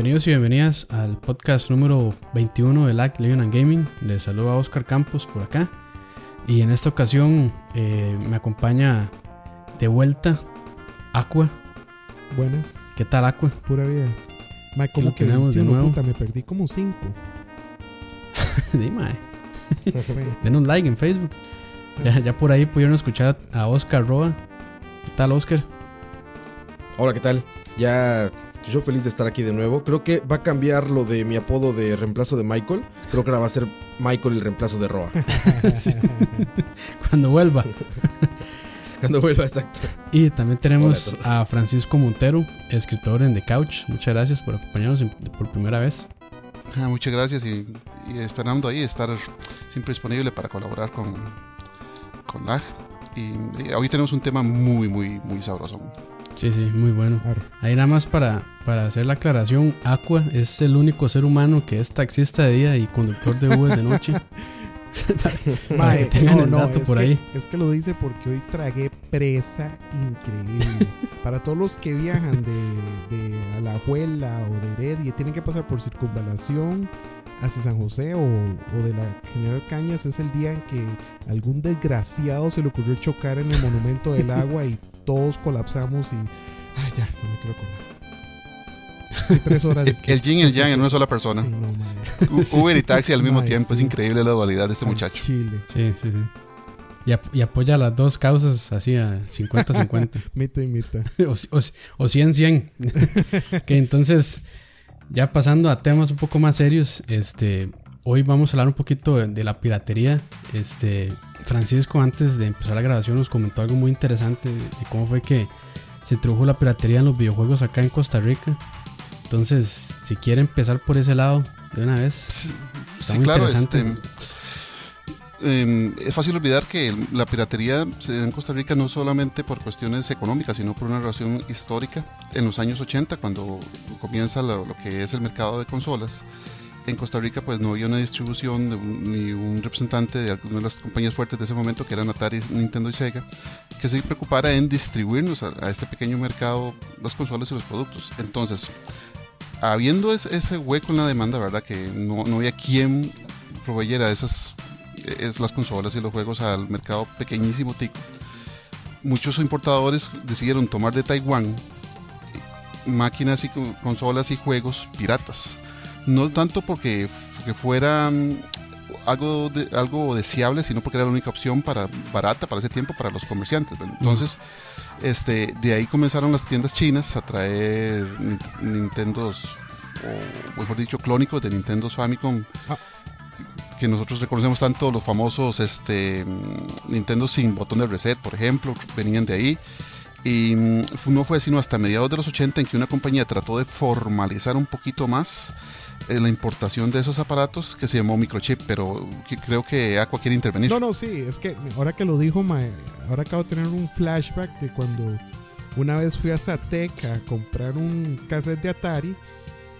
Bienvenidos y bienvenidas al podcast número 21 de LAC Living and Gaming. Les saluda Oscar Campos por acá. Y en esta ocasión eh, me acompaña de vuelta Aqua. Buenas. ¿Qué tal, Aqua? Pura vida. Ma, como lo que tenemos de 21, nuevo. puta, me perdí como 5. Dime, denos like en Facebook. Ya, ya por ahí pudieron escuchar a Oscar Roa. ¿Qué tal, Oscar? Hola, ¿qué tal? Ya yo feliz de estar aquí de nuevo. Creo que va a cambiar lo de mi apodo de reemplazo de Michael. Creo que ahora va a ser Michael el reemplazo de Roa. Sí. Cuando vuelva. Cuando vuelva, exacto. Y también tenemos Hola a Francisco Montero, escritor en The Couch. Muchas gracias por acompañarnos por primera vez. Ah, muchas gracias y, y esperando ahí estar siempre disponible para colaborar con, con LAG. Y, y hoy tenemos un tema muy, muy, muy sabroso. Sí, sí, muy bueno. Claro. Ahí nada más para, para hacer la aclaración, Aqua es el único ser humano que es taxista de día y conductor de Uber de noche. Para no, el no, dato es por que, ahí. es que lo dice porque hoy tragué presa increíble. Para todos los que viajan de, de Alajuela o de Heredia tienen que pasar por circunvalación hacia San José o, o de la General Cañas, es el día en que algún desgraciado se le ocurrió chocar en el monumento del agua y todos colapsamos y... Ay, ya, no me quiero acordar. Tres horas. El, el yin y el yang en una sola persona. Sí, no, Uber y taxi al mismo Ay, tiempo. Es increíble la dualidad de este Al muchacho. Chile. Sí, sí, sí. Y, ap- y apoya las dos causas así a 50-50. Mita y mita. o, o, o 100-100. que entonces, ya pasando a temas un poco más serios, este, hoy vamos a hablar un poquito de, de la piratería. Este, Francisco, antes de empezar la grabación, nos comentó algo muy interesante de, de cómo fue que se introdujo la piratería en los videojuegos acá en Costa Rica. Entonces, si quiere empezar por ese lado de una vez, está Sí, muy claro, interesante. este, em, es fácil olvidar que la piratería se da en Costa Rica no solamente por cuestiones económicas, sino por una relación histórica. En los años 80, cuando comienza lo, lo que es el mercado de consolas, en Costa Rica pues no había una distribución ni un representante de alguna de las compañías fuertes de ese momento, que eran Atari, Nintendo y Sega, que se preocupara en distribuirnos a, este pequeño mercado las consolas y los productos. Entonces, habiendo es- ese hueco en la demanda, ¿verdad? Que no, no había quien proveyera esas es las consolas y los juegos al mercado pequeñísimo tico. Muchos importadores decidieron tomar de Taiwán máquinas y co- consolas y juegos piratas. No tanto porque, porque fueran algo, de- algo deseable, sino porque era la única opción para barata para ese tiempo para los comerciantes. ¿verdad? Entonces, este, de ahí comenzaron las tiendas chinas a traer Nin- Nintendos, o mejor dicho, clónicos de Nintendo Famicom, Ah. que nosotros reconocemos tanto los famosos este, mm, Nintendo sin botón de reset, por ejemplo, venían de ahí. Y mm, no fue sino hasta mediados de los 80 en que una compañía trató de formalizar un poquito más eh, la importación de esos aparatos que se llamó Microchip, pero creo que Aqua quiere intervenir. No, no, sí, es que ahora que lo dijo, ahora acabo de tener un flashback de cuando una vez fui a Satec a comprar un cassette de Atari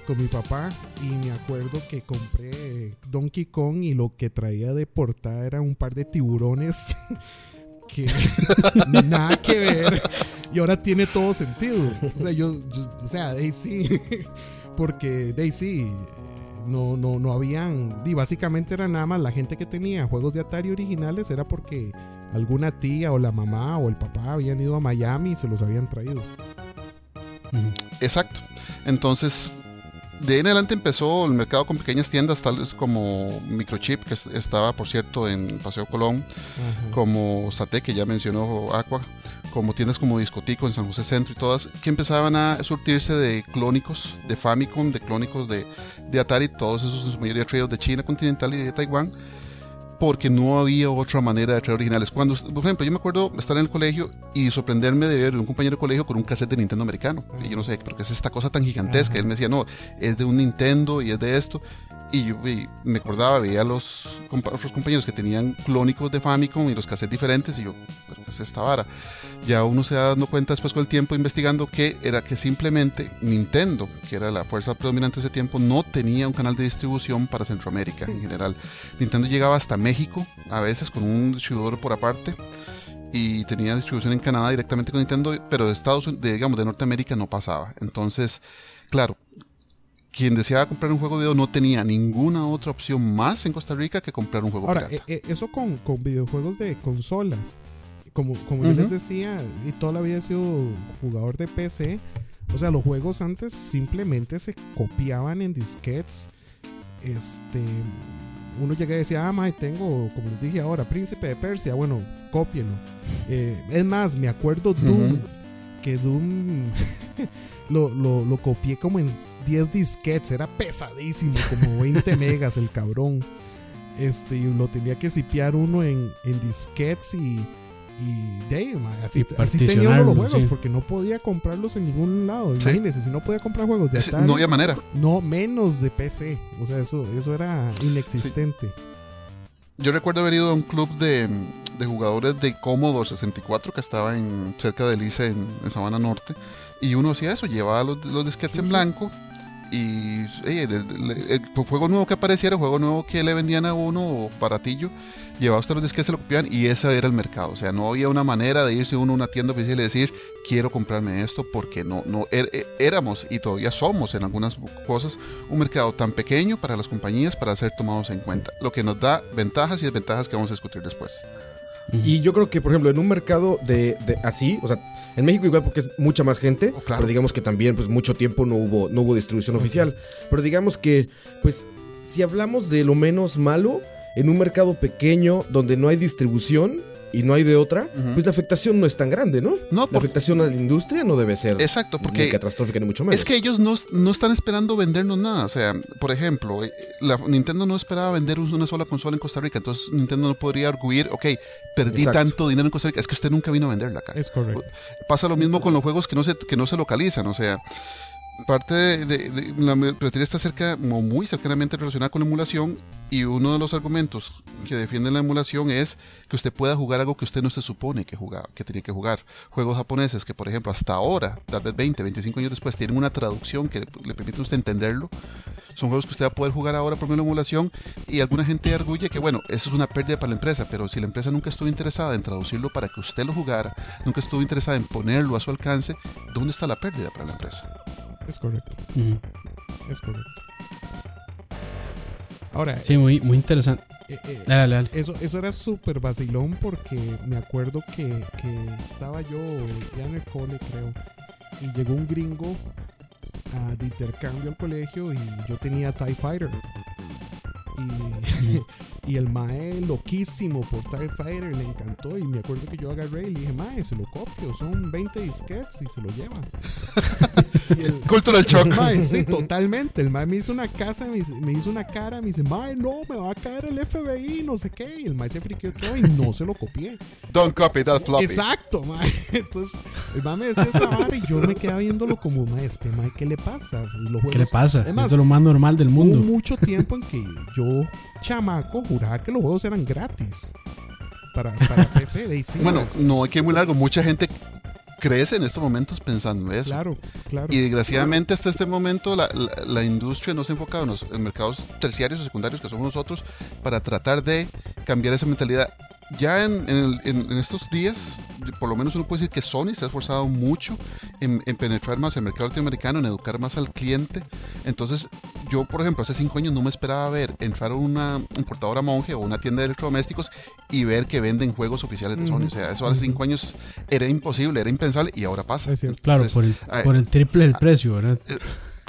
con mi papá y me acuerdo que compré Donkey Kong y lo que traía de portada era un par de tiburones que nada que ver y ahora tiene todo sentido. O sea, yo, yo- o sea, ahí sí, porque sí, no, no, no habían, y básicamente era nada más la gente que tenía juegos de Atari originales era porque alguna tía o la mamá o el papá habían ido a Miami y se los habían traído. Ujú. Exacto. Entonces, de ahí en adelante empezó el mercado con pequeñas tiendas, tales como Microchip, que es- estaba, por cierto, en Paseo Colón, Ajá. como Sate, que ya mencionó Aqua, como tiendas como Discotico en San José Centro y todas, que empezaban a surtirse de clónicos de Famicom, de clónicos de, de Atari, todos esos en su mayoría traídos de China continental y de Taiwán, porque no había otra manera de traer originales. Cuando, por ejemplo, yo me acuerdo estar en el colegio y sorprenderme de ver un compañero de colegio con un cassette de Nintendo americano. Y yo no sé, pero ¿qué es esta cosa tan gigantesca? Él me decía, no, es de un Nintendo y es de esto. Y yo y me acordaba, veía a los compa- otros compañeros que tenían clónicos de Famicom y los cassettes diferentes y yo, pero ¿qué es esta vara? Ya uno se va dando cuenta después con el tiempo investigando que era que simplemente Nintendo, que era la fuerza predominante de ese tiempo, no tenía un canal de distribución para Centroamérica en general. Nintendo llegaba hasta México, a veces con un distribuidor por aparte, y tenía distribución en Canadá directamente con Nintendo, pero de Estados Unidos, de, digamos, de Norteamérica no pasaba. Entonces, claro, quien deseaba comprar un juego de video no tenía ninguna otra opción más en Costa Rica que comprar un juego Ahora, pirata. eh, eh, eso con, con videojuegos de consolas. Como, como yo les decía, y toda la vida he sido jugador de PC. O sea, los juegos antes simplemente se copiaban en disquetes. Este. Uno llega y decía, ah, mae, tengo, como les dije ahora, Príncipe de Persia. Bueno, cópienlo. Eh, es más, me acuerdo Doom. Que Doom lo, lo, lo copié como en 10 disquetes. Era pesadísimo, como 20 megas el cabrón. Este, y lo tenía que sipear uno en, en disquetes y. Y de ahí, ma, así, Y así tenía uno los juegos sí. porque no podía comprarlos en ningún lado. Sí. Imagínense, si no podía comprar juegos de Atari, no había manera. no menos de PC. O sea, eso, eso era inexistente. Yo recuerdo haber ido a un club de, de jugadores de Commodore 64 que estaba en, cerca de Lice en, en Sabana Norte. Y uno hacía eso, llevaba los, los disquetes Sí, en sí. blanco. Y eh, el juego nuevo que apareciera, juego nuevo que le vendían a uno o baratillo, llevaba usted los disquetes, se lo copiaban y ese era el mercado. O sea, no había una manera de irse uno a una tienda oficial y decir, quiero comprarme esto porque no, no er- er- éramos y todavía somos en algunas cosas un mercado tan pequeño para las compañías para ser tomados en cuenta. Lo que nos da ventajas y desventajas que vamos a discutir después. Y yo creo que, por ejemplo, en un mercado de, de así, o sea, en México igual porque es mucha más gente, Oh, claro. pero digamos que también pues mucho tiempo no hubo no hubo distribución oficial, pero digamos que pues si hablamos de lo menos malo en un mercado pequeño donde no hay distribución y no hay de otra, pues la afectación no es tan grande, ¿no? No, La por- afectación a la industria no debe ser Exacto, ni porque catastrófica ni mucho menos. Es que ellos no, no están esperando vendernos nada. O sea, por ejemplo, eh, la, Nintendo no esperaba vender una sola consola en Costa Rica. Entonces Nintendo no podría arguir, ok, perdí Exacto. tanto dinero en Costa Rica. Es que usted nunca vino a venderla acá. Es correcto. Pasa lo mismo con los juegos que no se, que no se localizan. O sea, parte de, la piratería está cerca, muy cercanamente relacionada con la emulación. Y uno de los argumentos que defienden la emulación es que usted pueda jugar algo que usted no se supone que jugaba, que tenía que jugar. Juegos japoneses que, por ejemplo, hasta ahora, tal vez 20, 25 años después, tienen una traducción que le permite a usted entenderlo. Son juegos que usted va a poder jugar ahora por medio de la emulación. Y alguna gente arguye que, bueno, eso es una pérdida para la empresa, pero si la empresa nunca estuvo interesada en traducirlo para que usted lo jugara, nunca estuvo interesada en ponerlo a su alcance, ¿dónde está la pérdida para la empresa? Es correcto. Es correcto. Ahora, Sí, muy, muy interesante. eh, eh, Dale, dale, dale. Eso, eso era súper vacilón porque me acuerdo que, que estaba yo ya en el cole, creo, y llegó un gringo ah, de intercambio al colegio y yo tenía TIE Fighter. Y, y el mae loquísimo por TIE Fighter le encantó y me acuerdo que yo agarré y le dije, mae, se lo copio, son 20 disquets y se lo lleva. El- Cultural shock. Mae, sí, totalmente. El mae me hizo una casa, me hizo, me hizo una cara, me dice, mae, no, me va a caer el FBI, no sé qué. Y el mae se friqueó todo y no se lo copié. Don't copy that floppy. Exacto, mae. Entonces, el mae me decía esa vara y yo me quedaba viéndolo como, mae, este mae, ¿qué le pasa? Los ¿Qué le pasa? Es más, Esto es lo más normal del Hubo mundo. mucho tiempo en que yo, chamaco, juraba que los juegos eran gratis. Para, para PC. De Bueno, mae, no hay que ir muy largo. Mucha gente crece en estos momentos pensando eso. claro, claro. Y desgraciadamente hasta este momento la, la- la industria no se ha enfocado en los en mercados terciarios o secundarios que somos nosotros para tratar de cambiar esa mentalidad. Ya en, en el- en- en estos días, por lo menos uno puede decir que Sony se ha esforzado mucho en, en penetrar más el mercado latinoamericano, en educar más al cliente. Entonces, yo, por ejemplo, hace cinco años no me esperaba ver entrar a una importadora monje o una tienda de electrodomésticos y ver que venden juegos oficiales de Sony. O sea, eso hace cinco años era imposible, era impensable y ahora pasa. Es cierto. Claro, por el, por el triple del precio, ¿verdad?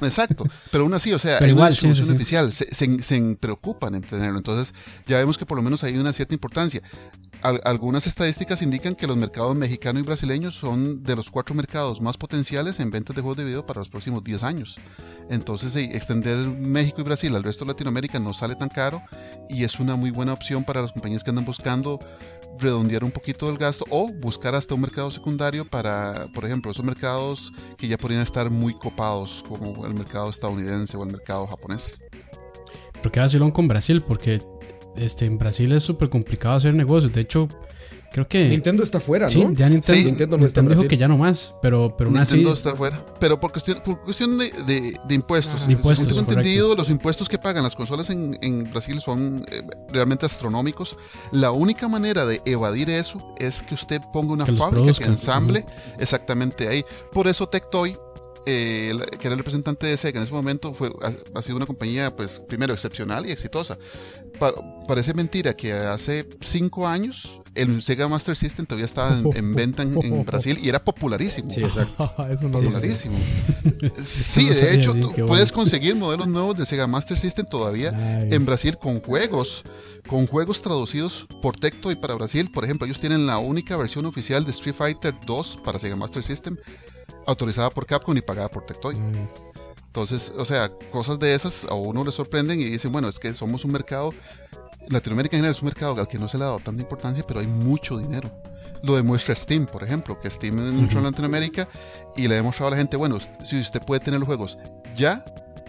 Exacto, pero aún así, o sea, hay igual, una sí, sí, distribución sí. oficial, se, se- se preocupan en tenerlo, entonces ya vemos que por lo menos hay una cierta importancia. Al- algunas estadísticas indican que los mercados mexicano y brasileño son de los cuatro mercados más potenciales en ventas de juegos de video para los próximos 10 años. Entonces, extender México y Brasil al resto de Latinoamérica no sale tan caro y es una muy buena opción para las compañías que andan buscando redondear un poquito del gasto o buscar hasta un mercado secundario para, por ejemplo, esos mercados que ya podrían estar muy copados, como el mercado estadounidense o el mercado japonés. Porque vacilón con Brasil, porque este, en Brasil es súper complicado hacer negocios. De hecho, creo que. Nintendo está fuera, sí, ¿no? ya Nintendo, Sí, Nintendo no está en dijo Brasil. que ya no más, pero, pero aún así. Nintendo está afuera. Pero por cuestión, por cuestión de, de- de impuestos. De impuestos, Según tengo entendido, los impuestos que pagan las consolas en, en Brasil son eh, realmente astronómicos. La única manera de evadir eso es que usted ponga una Que fábrica que ensamble exactamente ahí. Por eso Tectoy eh, que era el representante de Sega en ese momento, fue, ha, sido una compañía, pues, primero excepcional y exitosa. parece mentira que hace cinco años el Sega Master System todavía estaba en, venta en, Brasil y era popularísimo. Sí, exacto. Eso no popularísimo. sí, de hecho, puedes conseguir modelos nuevos de Sega Master System todavía en Brasil con juegos, con juegos traducidos por Tectoy para Brasil. Por ejemplo, ellos tienen la única versión oficial de Street Fighter 2 para Sega Master System autorizada por Capcom y pagada por Tectoy. Entonces, o sea, cosas de esas a uno le sorprenden y dicen, bueno, es que somos un mercado, Latinoamérica en general es un mercado al que no se le ha dado tanta importancia, pero hay mucho dinero. Lo demuestra Steam, por ejemplo, que Steam entró en Latinoamérica y le ha demostrado a la gente, bueno, si usted puede tener los juegos ya,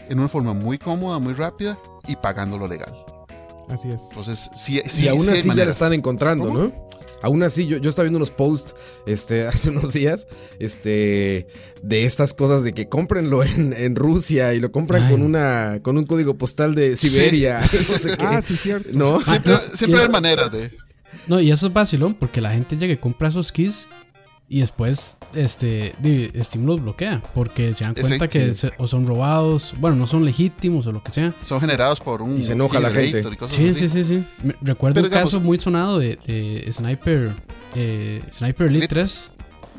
en una forma muy cómoda, muy rápida y pagándolo legal. Así es. Entonces, si, si y aún así ya la están encontrando, ¿no? Aún así, yo, yo estaba viendo unos posts este, hace unos días este, de estas cosas de que cómprenlo en, en Rusia y lo compran con una con un código postal de Siberia. Ah, sí, cierto. ¿No? Siempre, siempre hay maneras de. No, y eso es vacilón porque la gente llega y compra esos keys y después este Steam los bloquea porque se dan cuenta que o son robados, bueno, no son legítimos o lo que sea. Son generados por un y se enoja la gente. Sí, sí, sí, sí, recuerdo un caso muy sonado de, Sniper eh, Sniper Elite 3.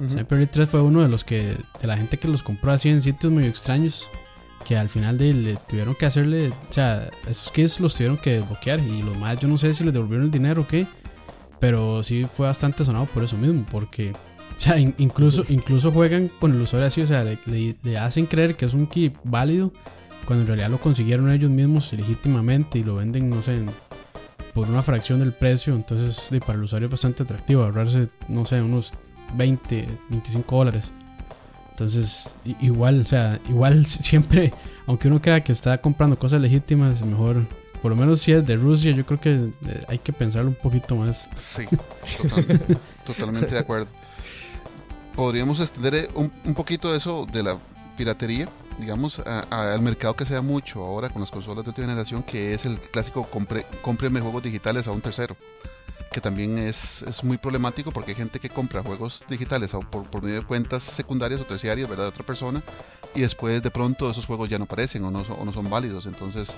Sniper Elite 3 fue uno de los que de la gente que los compró así en sitios muy extraños que al final de, le tuvieron que hacerle, o sea, esos keys los tuvieron que desbloquear y los más yo no sé si les devolvieron el dinero o qué, pero sí fue bastante sonado por eso mismo, porque o sea, incluso, incluso juegan con el usuario así, o sea, le, hacen creer que es un key válido cuando en realidad lo consiguieron ellos mismos legítimamente y lo venden, no sé, por una fracción del precio. Entonces, para el usuario es bastante atractivo ahorrarse, no sé, unos 20, 25 dólares. Entonces, igual, o sea, igual siempre, aunque uno crea que está comprando cosas legítimas, mejor, por lo menos si es de Rusia, yo creo que eh, hay que pensarlo un poquito más. Sí, totalmente de acuerdo podríamos extender eh, un, un poquito eso de la piratería, digamos, al mercado que se da mucho ahora con las consolas de última generación, que es el clásico compre, cómpreme juegos digitales a un tercero, que también es, es muy problemático porque hay gente que compra juegos digitales por, por medio de cuentas secundarias o terciarias, ¿verdad?, de otra persona, y después de pronto esos juegos ya no aparecen o no, o no son válidos, entonces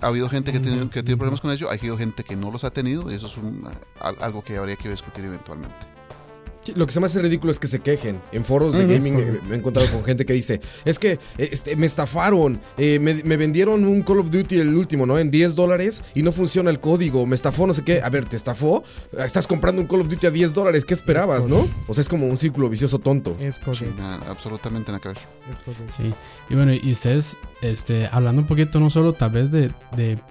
ha habido gente que, tiene, que tiene problemas con ello, ha habido gente que no los ha tenido, y eso es un, algo que habría que discutir eventualmente. Lo que se me hace ridículo es que se quejen. En foros de gaming me, he encontrado con gente que dice, es que este, me estafaron, eh, me, vendieron un Call of Duty el último, ¿no? En 10 dólares y no funciona el código, me estafó, no sé qué. A ver, ¿te estafó? Estás comprando un Call of Duty a 10 dólares, ¿qué esperabas, no? O sea, es como un círculo vicioso tonto. Es correcto. absolutamente nada que ver. Es correcto. Sí. Y bueno, y ustedes, este, hablando un poquito no solo tal vez de,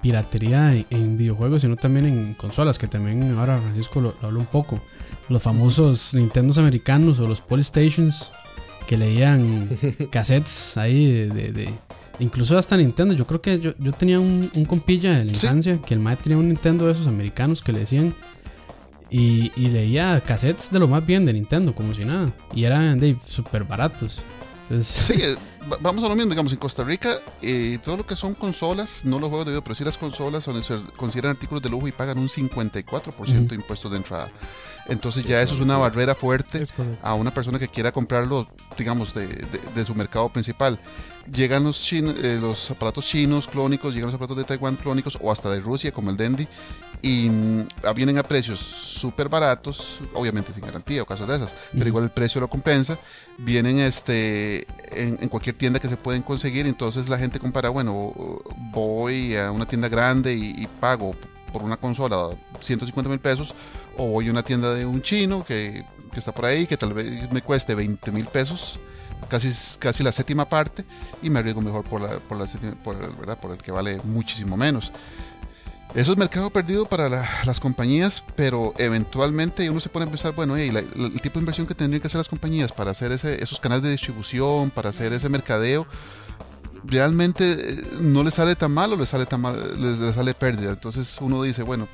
piratería en, videojuegos, sino también en consolas, que también ahora Francisco lo, lo habló un poco los famosos Nintendos americanos o los Polystations que leían cassettes ahí de, incluso hasta Nintendo. Yo creo que yo, yo tenía un, compilla de la infancia que el mae tenía un Nintendo de esos americanos que le decían y, leía cassettes de lo más bien de Nintendo, como si nada. Y eran de súper baratos. Entonces... Sí, eh, vamos a lo mismo, digamos, en Costa Rica, eh, todo lo que son consolas, no los juegos de video, pero sí las consolas son, se consideran artículos de lujo y pagan un 54% de impuestos de entrada. Entonces ya eso es una barrera fuerte a una persona que quiera comprarlo, digamos, de, de, su mercado principal. Llegan los, eh, los aparatos chinos clónicos, llegan los aparatos de Taiwán clónicos o hasta de Rusia como el Dendy y mm, vienen a precios súper baratos, obviamente sin garantía o cosas de esas, pero igual el precio lo compensa. Vienen este en, cualquier tienda que se pueden conseguir, entonces la gente compara, bueno, voy a una tienda grande y, y pago por una consola 150 mil pesos o voy a una tienda de un chino que, está por ahí, que tal vez me cueste 20 mil pesos, casi, casi la séptima parte, y me arriesgo mejor por, la, por, la, por, el, ¿verdad? por el que vale muchísimo menos. Eso es mercado perdido para las compañías, pero eventualmente uno se pone a pensar, bueno, el tipo de inversión que tendrían que hacer las compañías para hacer ese, esos canales de distribución, para hacer ese mercadeo, realmente eh, no le sale tan mal o le sale tan mal, le sale pérdida. Entonces uno dice, bueno,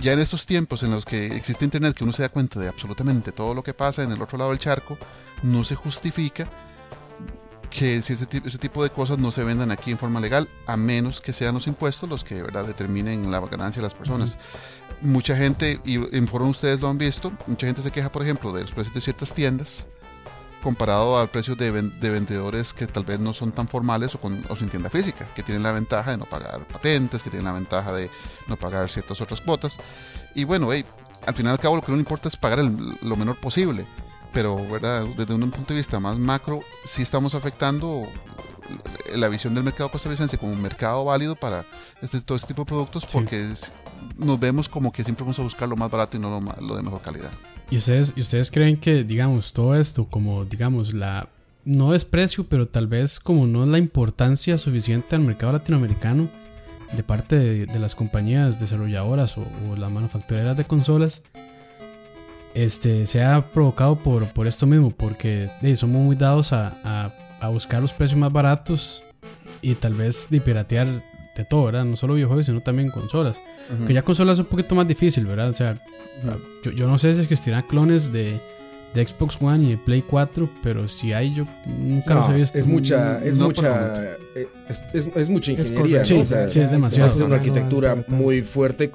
ya en estos tiempos en los que existe internet, que uno se da cuenta de absolutamente todo lo que pasa en el otro lado del charco, no se justifica que ese, ese tipo de cosas no se vendan aquí en forma legal, a menos que sean los impuestos los que de verdad determinen la ganancia de las personas. Mucha gente, y en foro ustedes lo han visto, mucha gente se queja, por ejemplo, de los precios de ciertas tiendas, comparado al precio de, de, vendedores que tal vez no son tan formales o, con, o sin tienda física, que tienen la ventaja de no pagar patentes, que tienen la ventaja de no pagar ciertas otras cuotas. Y bueno, hey, al final y al cabo lo que no importa es pagar lo menor posible. Pero, ¿verdad? Desde un punto de vista más macro, sí estamos afectando la visión del mercado costarricense como un mercado válido para este, todo este tipo de productos porque nos vemos como que siempre vamos a buscar lo más barato y no lo, lo de mejor calidad. ¿Y ustedes, ¿Y ustedes creen que, digamos, todo esto, como, digamos, la. No desprecio, pero tal vez como no es la importancia suficiente al mercado latinoamericano de parte de, las compañías desarrolladoras o, las manufactureras de consolas, este, se ha provocado por, por esto mismo, porque somos muy dados a, a, buscar los precios más baratos y tal vez de piratear de todo, ¿verdad? No solo videojuegos, sino también consolas. Que ya consolas es un poquito más difícil, ¿verdad? O sea, yo, yo, no sé si existirán clones de, de, Xbox One y de Play 4, pero si hay, yo nunca los he visto. Es mucha, es mucha, eh, es, es, mucha ingeniería. Sí, sí, es demasiado. Es una arquitectura muy fuerte.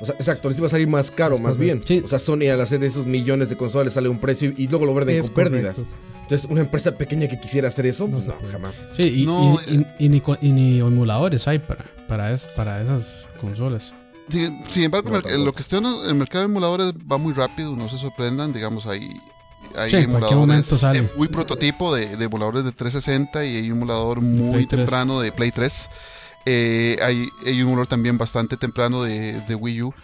O sea, exacto, les va a salir más caro, más bien. O sea, Sony al hacer esos millones de consolas sale un precio y, luego lo venden con pérdidas. Entonces, una empresa pequeña que quisiera hacer eso, pues no, jamás. Sí, y, y, y, ni, ni, emuladores hay para, para, es, para esas consolas. Sin, embargo, lo que en el mercado de emuladores va muy rápido, no se sorprendan, digamos, hay, hay emuladores muy prototipo de, emuladores de 360 y hay un emulador muy temprano de Play 3. Eh, hay, hay, un emulador también bastante temprano de, Wii U.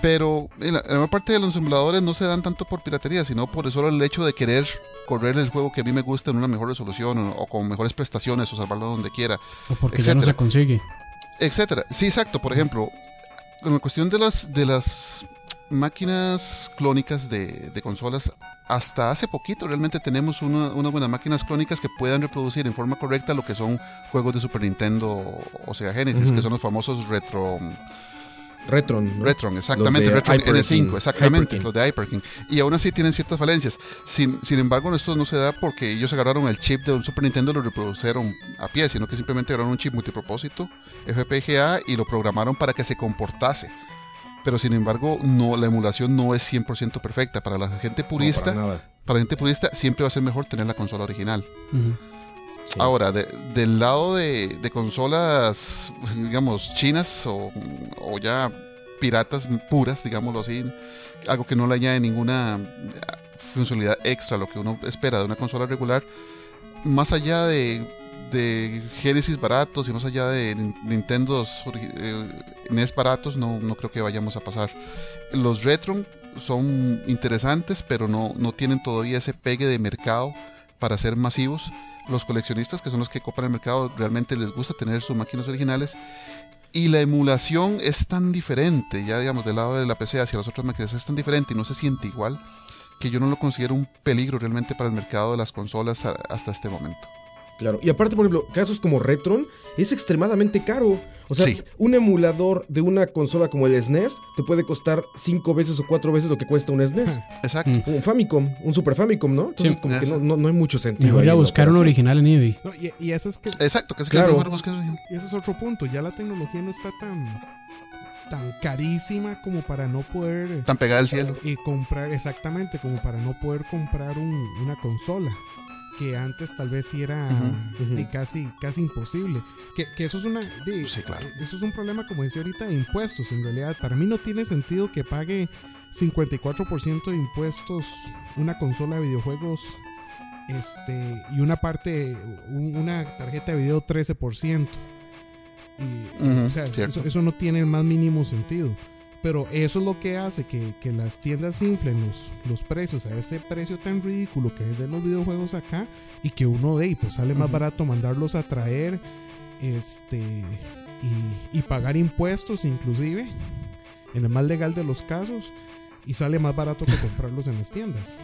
Pero la, mayor parte de los emuladores no se dan tanto por piratería, sino por solo el hecho de querer correr el juego que a mí me gusta en una mejor resolución o, con mejores prestaciones o salvarlo donde quiera. O porque ya no se consigue. Etcétera. Sí, exacto. Por ejemplo, con la cuestión de las, de las máquinas clónicas de, consolas, hasta hace poquito realmente tenemos unas buenas máquinas clónicas que puedan reproducir en forma correcta lo que son juegos de Super Nintendo o Sega Genesis, que son los famosos retro... Retron. Retron, exactamente. Retron N5, exactamente. Los de Hyperkin. Y aún así tienen ciertas falencias. Sin, sin embargo, esto no se da porque ellos agarraron el chip de un Super Nintendo y lo reprodujeron a pie, sino que simplemente agarraron un chip multipropósito FPGA y lo programaron para que se comportase. Pero sin embargo, no, la emulación no es 100% perfecta. Para la gente purista, para, la gente purista siempre va a ser mejor tener la consola original. Ahora, del lado de, consolas, digamos, chinas o, ya piratas puras, digámoslo así, algo que no le añade ninguna funcionalidad extra a lo que uno espera de una consola regular, más allá de de Genesis baratos y más allá de Nintendo eh, NES baratos, no, no creo que vayamos a pasar. Los Retron son interesantes, pero no, no tienen todavía ese pegue de mercado para ser masivos. Los coleccionistas, que son los que copan el mercado, realmente les gusta tener sus máquinas originales. Y la emulación es tan diferente, ya digamos, del lado de la PC hacia las otras máquinas es tan diferente y no se siente igual, que yo no lo considero un peligro realmente para el mercado de las consolas hasta este momento. Claro. Y aparte, por ejemplo, casos como Retron es extremadamente caro. O sea, un emulador de una consola como el SNES e te puede costar cinco veces o cuatro veces lo que cuesta un SNES. Exacto. Un Famicom, un Super Famicom, ¿no? Entonces, como que no, hay mucho sentido. Voy a buscar un original en eBay. y, eso es que. Exacto, que es claro. Y ese es otro punto. Ya la tecnología no está tan tan carísima como para no poder tan pegada al cielo y comprar exactamente como para no poder comprar una consola que antes tal vez sí era casi, casi imposible. Que, eso es una eso es un problema, como decía ahorita, de impuestos. En realidad, para mí no tiene sentido que pague 54% de impuestos una consola de videojuegos este y una parte, una tarjeta de video 13%. Y, o sea, eso, eso, no tiene el más mínimo sentido. Pero eso es lo que hace que, las tiendas inflen los, precios a ese precio tan ridículo que es de los videojuegos acá y que uno ve y pues sale más barato mandarlos a traer este y, pagar impuestos inclusive en el más legal de los casos y sale más barato que comprarlos en las tiendas.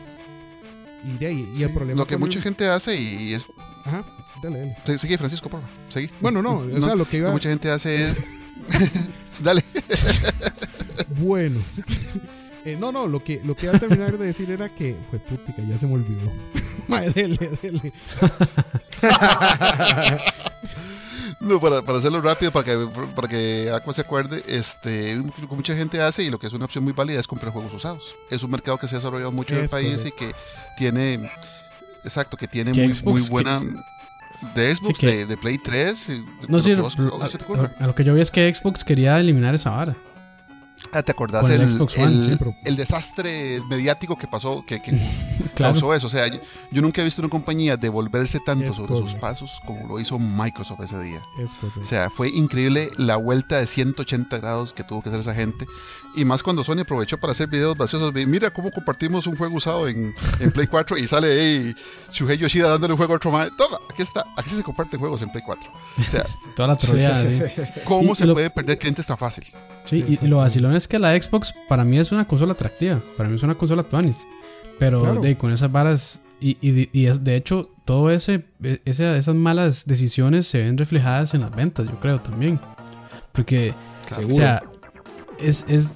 Y, de ahí, y el problema lo que mucha gente hace y es Ajá, dale, dale. Sigue Francisco, por favor. Sigue. Bueno, no, o sea, lo que iba mucha gente hace es dale. Bueno. Eh, no, no, lo que, lo que iba a terminar de decir era que. Fue putica, ya se me olvidó. Madre, dele, dele. No, para, para, hacerlo rápido, para que, para que Aqua se acuerde, este, lo que mucha gente hace y lo que es una opción muy válida es comprar juegos usados. Es un mercado que se ha desarrollado mucho en el país y que tiene exacto, que tiene muy, Xbox muy que- buena. De Xbox, que- de, de Play 3. eh, No, dos, a, ¿sí te acuerdas? a lo que yo vi es que Xbox quería eliminar esa vara. Ah, ¿te acordás el el, Xbox One, el- sí, pero- el desastre mediático que pasó, que, que Claro. causó eso? O sea, yo, yo nunca he visto una compañía devolverse tanto Es sobre sus pasos como lo hizo Microsoft ese día. Es. O sea, fue increíble la vuelta de 180 grados que tuvo que hacer esa gente. Y más cuando Sony aprovechó para hacer videos vaciosos. Mira cómo compartimos un juego usado en, en Play 4 y sale ahí Shuhei Yoshida dándole un juego a otro mae. Toma, aquí está. Aquí se comparten juegos en Play 4. O sea, Toda la troleada, sí. ¿cómo Y- se y lo- puede perder clientes tan fácil? Sí, y, y lo vacilón es que la Xbox para mí es una consola atractiva. Para mí es una consola tuanis. Pero Claro. de, con esas varas. Y, y, y es, de hecho, todo ese, e- ese esas malas decisiones se ven reflejadas en las ventas, yo creo también. Porque, Seguro. o sea, es, es,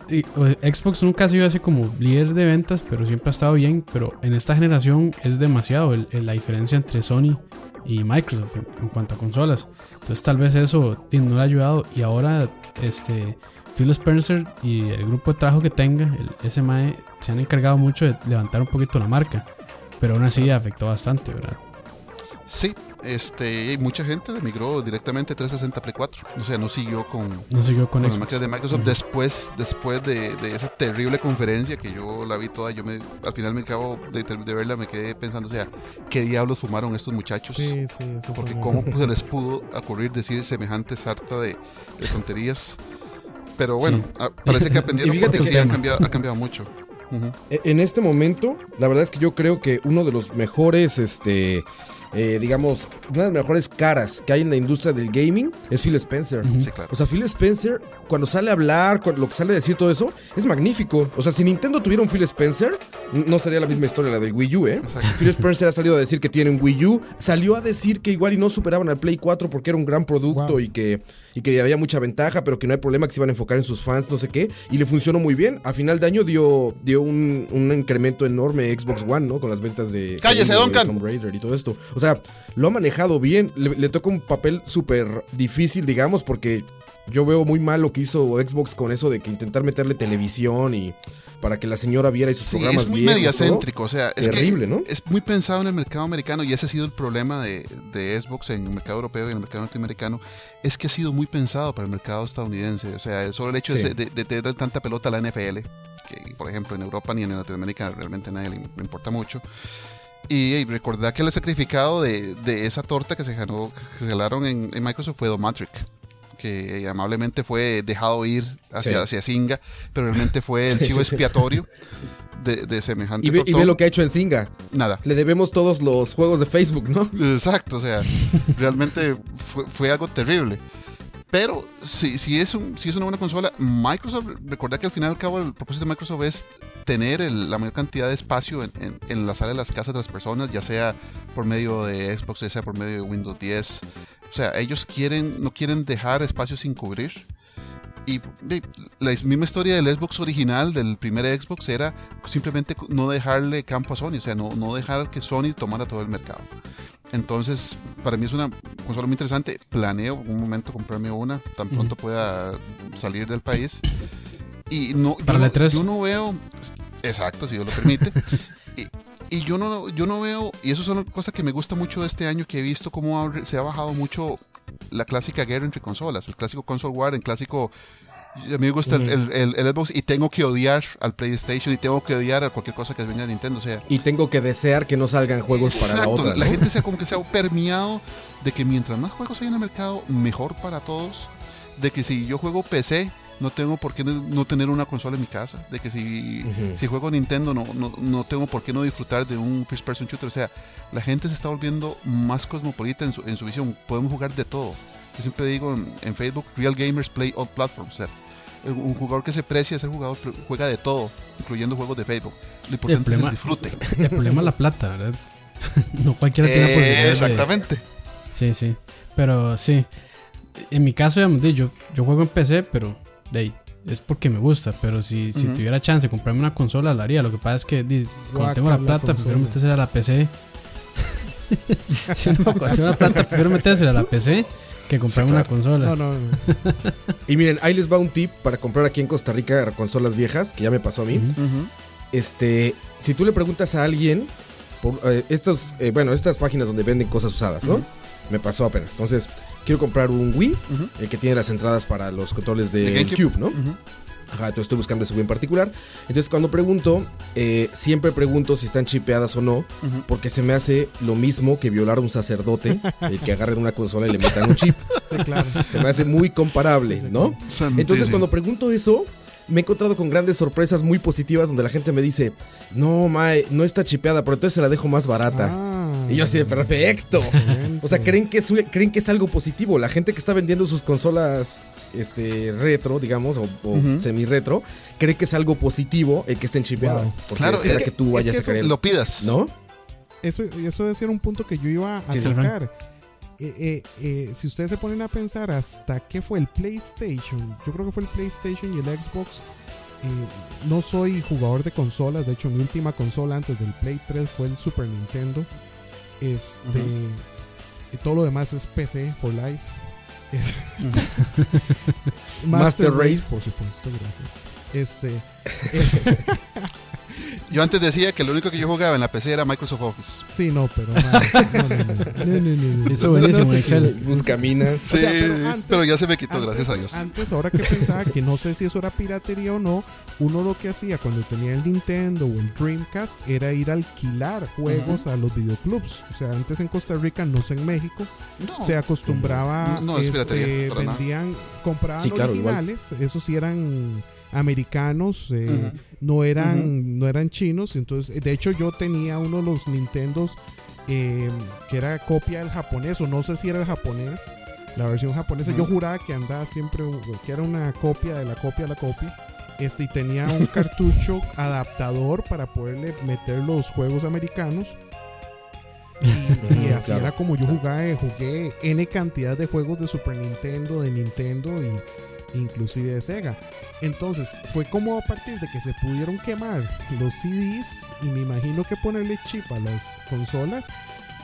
Xbox nunca ha sido así como líder de ventas, pero siempre ha estado bien. Pero en esta generación es demasiado la diferencia entre Sony y Microsoft en, cuanto a consolas. Entonces tal vez eso no le ha ayudado. Y ahora este Phil Spencer y el grupo de trabajo que tenga, el SMAE, se han encargado mucho de levantar un poquito la marca. Pero aún así afectó bastante, ¿verdad? Sí, este, y mucha gente migró directamente a 360 Play 4. O sea, no siguió con, No siguió con con las máquinas de Microsoft. Después después de, de esa terrible conferencia que yo la vi toda yo me al final me acabo de, de verla me quedé pensando o sea qué diablos fumaron estos muchachos Sí, sí, eso porque cómo se les pudo ocurrir decir semejante sarta de, de tonterías pero bueno Sí. ah, parece que aprendieron Y fíjate porque que- sí, han cambiado ha cambiado mucho. E- En este momento, la verdad es que yo creo que uno de los mejores, este, eh, digamos, una de las mejores caras que hay en la industria del gaming es Phil Spencer. Ujú. sí claro O sea, Phil Spencer, cuando sale a hablar, cuando, lo que sale a decir todo eso, es magnífico. O sea, si Nintendo tuviera un Phil Spencer, no sería la misma historia la del Wii U, ¿eh? Exacto. Phil Spencer ha salido a decir que tiene un Wii U, salió a decir que igual y no superaban al Play 4 porque era un gran producto Wow. y que y que había mucha ventaja, pero que no hay problema, que se iban a enfocar en sus fans, no sé qué, y le funcionó muy bien. A final de año dio, dio un, un incremento enorme Xbox One, ¿no? Con las ventas de, ¡Cállese, de! Tomb Raider y todo esto. O sea, lo ha manejado bien, le, le toca un papel súper difícil, digamos, porque yo veo muy mal lo que hizo Xbox con eso de que intentar meterle televisión y para que la señora viera y sus Sí, programas es muy viejos, todo. o sea, es que Terrible, ¿no? es muy pensado en el mercado americano y ese ha sido el problema de, de Xbox en el mercado europeo y en el mercado norteamericano, es que ha sido muy pensado para el mercado estadounidense, o sea, solo el hecho Sí. de, de, tanta pelota a la NFL, que por ejemplo en Europa ni en Latinoamérica realmente a nadie le, le importa mucho. Y, y recordad que el sacrificado de, de esa torta que se ganó, que se ganaron en, en Microsoft fue Domatric que amablemente fue dejado ir hacia, Sí. hacia Singa, pero realmente fue el chivo expiatorio de, de semejante Y ve, y ve lo que ha hecho en Singa. Nada. Le debemos todos los juegos de Facebook, ¿no? Exacto, o sea, realmente fue, fue algo terrible. Pero si, si, es un, si es una buena consola, Microsoft, recordad que al final y al cabo el propósito de Microsoft es tener el- la mayor cantidad de espacio en, en, en la sala de las casas de las personas, ya sea por medio de Xbox, ya sea por medio de Windows 10. O sea, ellos quieren, no quieren dejar espacio sin cubrir. Y la misma historia del Xbox original, del primer Xbox, era simplemente no dejarle campo a Sony, o sea, no, no dejar que Sony tomara todo el mercado. Entonces, para mí es una consola muy interesante. Planeo en un momento comprarme una, tan pronto pueda salir del país. Y no, yo, Para la no- E3. yo no veo, exacto, si Dios lo permite. y, y yo no, yo no veo, y eso son cosas que me gusta mucho de este año, que he visto cómo ha- se ha bajado mucho la clásica guerra entre consolas, el clásico console war, el clásico... A mí me gusta el- el, el- el Xbox y tengo que odiar al PlayStation y tengo que odiar a cualquier cosa que venga de Nintendo. O sea, Y tengo que desear que no salgan juegos para la otra, La gente se ha como que se ha permeado de que mientras más juegos hay en el mercado, mejor para todos. De que si yo juego PC, no tengo por qué no tener una consola en mi casa. De que si, si juego Nintendo, no, no, no tengo por qué no disfrutar de un first person shooter. O sea, la gente se está volviendo más cosmopolita en su, en su visión. Podemos jugar de todo. Yo siempre digo en, en Facebook, Real Gamers Play All Platforms. O sea, el- un jugador que se precia ser jugador pero juega de todo, incluyendo juegos de Facebook. Lo importante es problema- el disfrute. El problema es la plata, ¿verdad? no cualquiera tiene la Eh, posibilidad de- exactamente. Sí, sí. Pero sí. En mi caso, digamos, di, yo, yo juego en PC, pero de ahí, es porque me gusta. Pero si, tuviera chance de comprarme una consola, la haría. Lo que pasa es que di, cuando tengo la plata, prefiero consola. meterse a la PC. Si no, cuando tengo la plata, prefiero meterse a la PC que comprarme Sí, una consola. No, no, no. Y miren, ahí les va un tip para comprar aquí en Costa Rica consolas viejas, que ya me pasó a mí. Este, si tú le preguntas a alguien por, eh, estos, eh, bueno, estas páginas donde venden cosas usadas, ¿no? Me pasó apenas. Entonces, quiero comprar un Wii, el que tiene las entradas para los controles de, De GameCube. Cube, ¿no? Ajá, entonces estoy buscando ese Wii en particular. Entonces, cuando pregunto, eh, siempre pregunto si están chipeadas o no, porque se me hace lo mismo que violar a un sacerdote, el que agarren una consola y le metan un chip. Sí, claro. Se me hace muy comparable, Sí, sí, ¿no? Entonces cuando pregunto eso, me he encontrado con grandes sorpresas muy positivas donde la gente me dice, no, Mae, no está chipeada, pero entonces se la dejo más barata. Ah, y yo así de perfecto. excelente. O sea, creen que, es, creen que es algo positivo. La gente que está vendiendo sus consolas este, retro, digamos, o, semi-retro, cree que es algo positivo el que estén chipeadas. Wow. Porque Claro, espera es que, que- tú es vayas que a querer. Lo pidas. ¿No? Eso, eso debe ser un punto que yo iba a tocar. Eh, eh, eh, si ustedes se ponen a pensar hasta qué fue el PlayStation, yo creo que fue el PlayStation y el Xbox. eh, no soy jugador de consolas, de hecho mi última consola antes del Play 3 fue el Super Nintendo. Este, y todo lo demás es PC for life. Master Race. por supuesto, gracias. Este, Yo antes decía que lo único que yo jugaba en la PC era Microsoft Office. sí, no, pero no, no, no, no, no, no, no, Eso buenísimo, Excel. Buscaminas. Sí, sea, pero ya se me quitó, Antes- gracias a Dios. Antes, ahora que pensaba que no sé si eso era piratería o no, uno lo que hacía cuando tenía el Nintendo o el Dreamcast era ir a alquilar juegos a los videoclubs. O sea, antes en Costa Rica, no sé en México, No, se acostumbraba, No, no es este, piratería, nada. vendían, compraban Sí, claro, igual. originales, esos sí eran americanos, eh, no eran, no eran chinos. Entonces, de hecho, yo tenía uno de los Nintendos eh, que era copia del japonés, o no sé si era el japonés, la versión japonesa. Yo juraba que andaba siempre, que era una copia de la copia de la copia. Este, y tenía un cartucho adaptador para poderle meter los juegos americanos. Y, y Ujú, así claro. era como yo jugué, jugué N cantidad de juegos de Super Nintendo, de Nintendo y inclusive de Sega. Entonces fue como a partir de que se pudieron quemar los CDs y me imagino que ponerle chip a las consolas.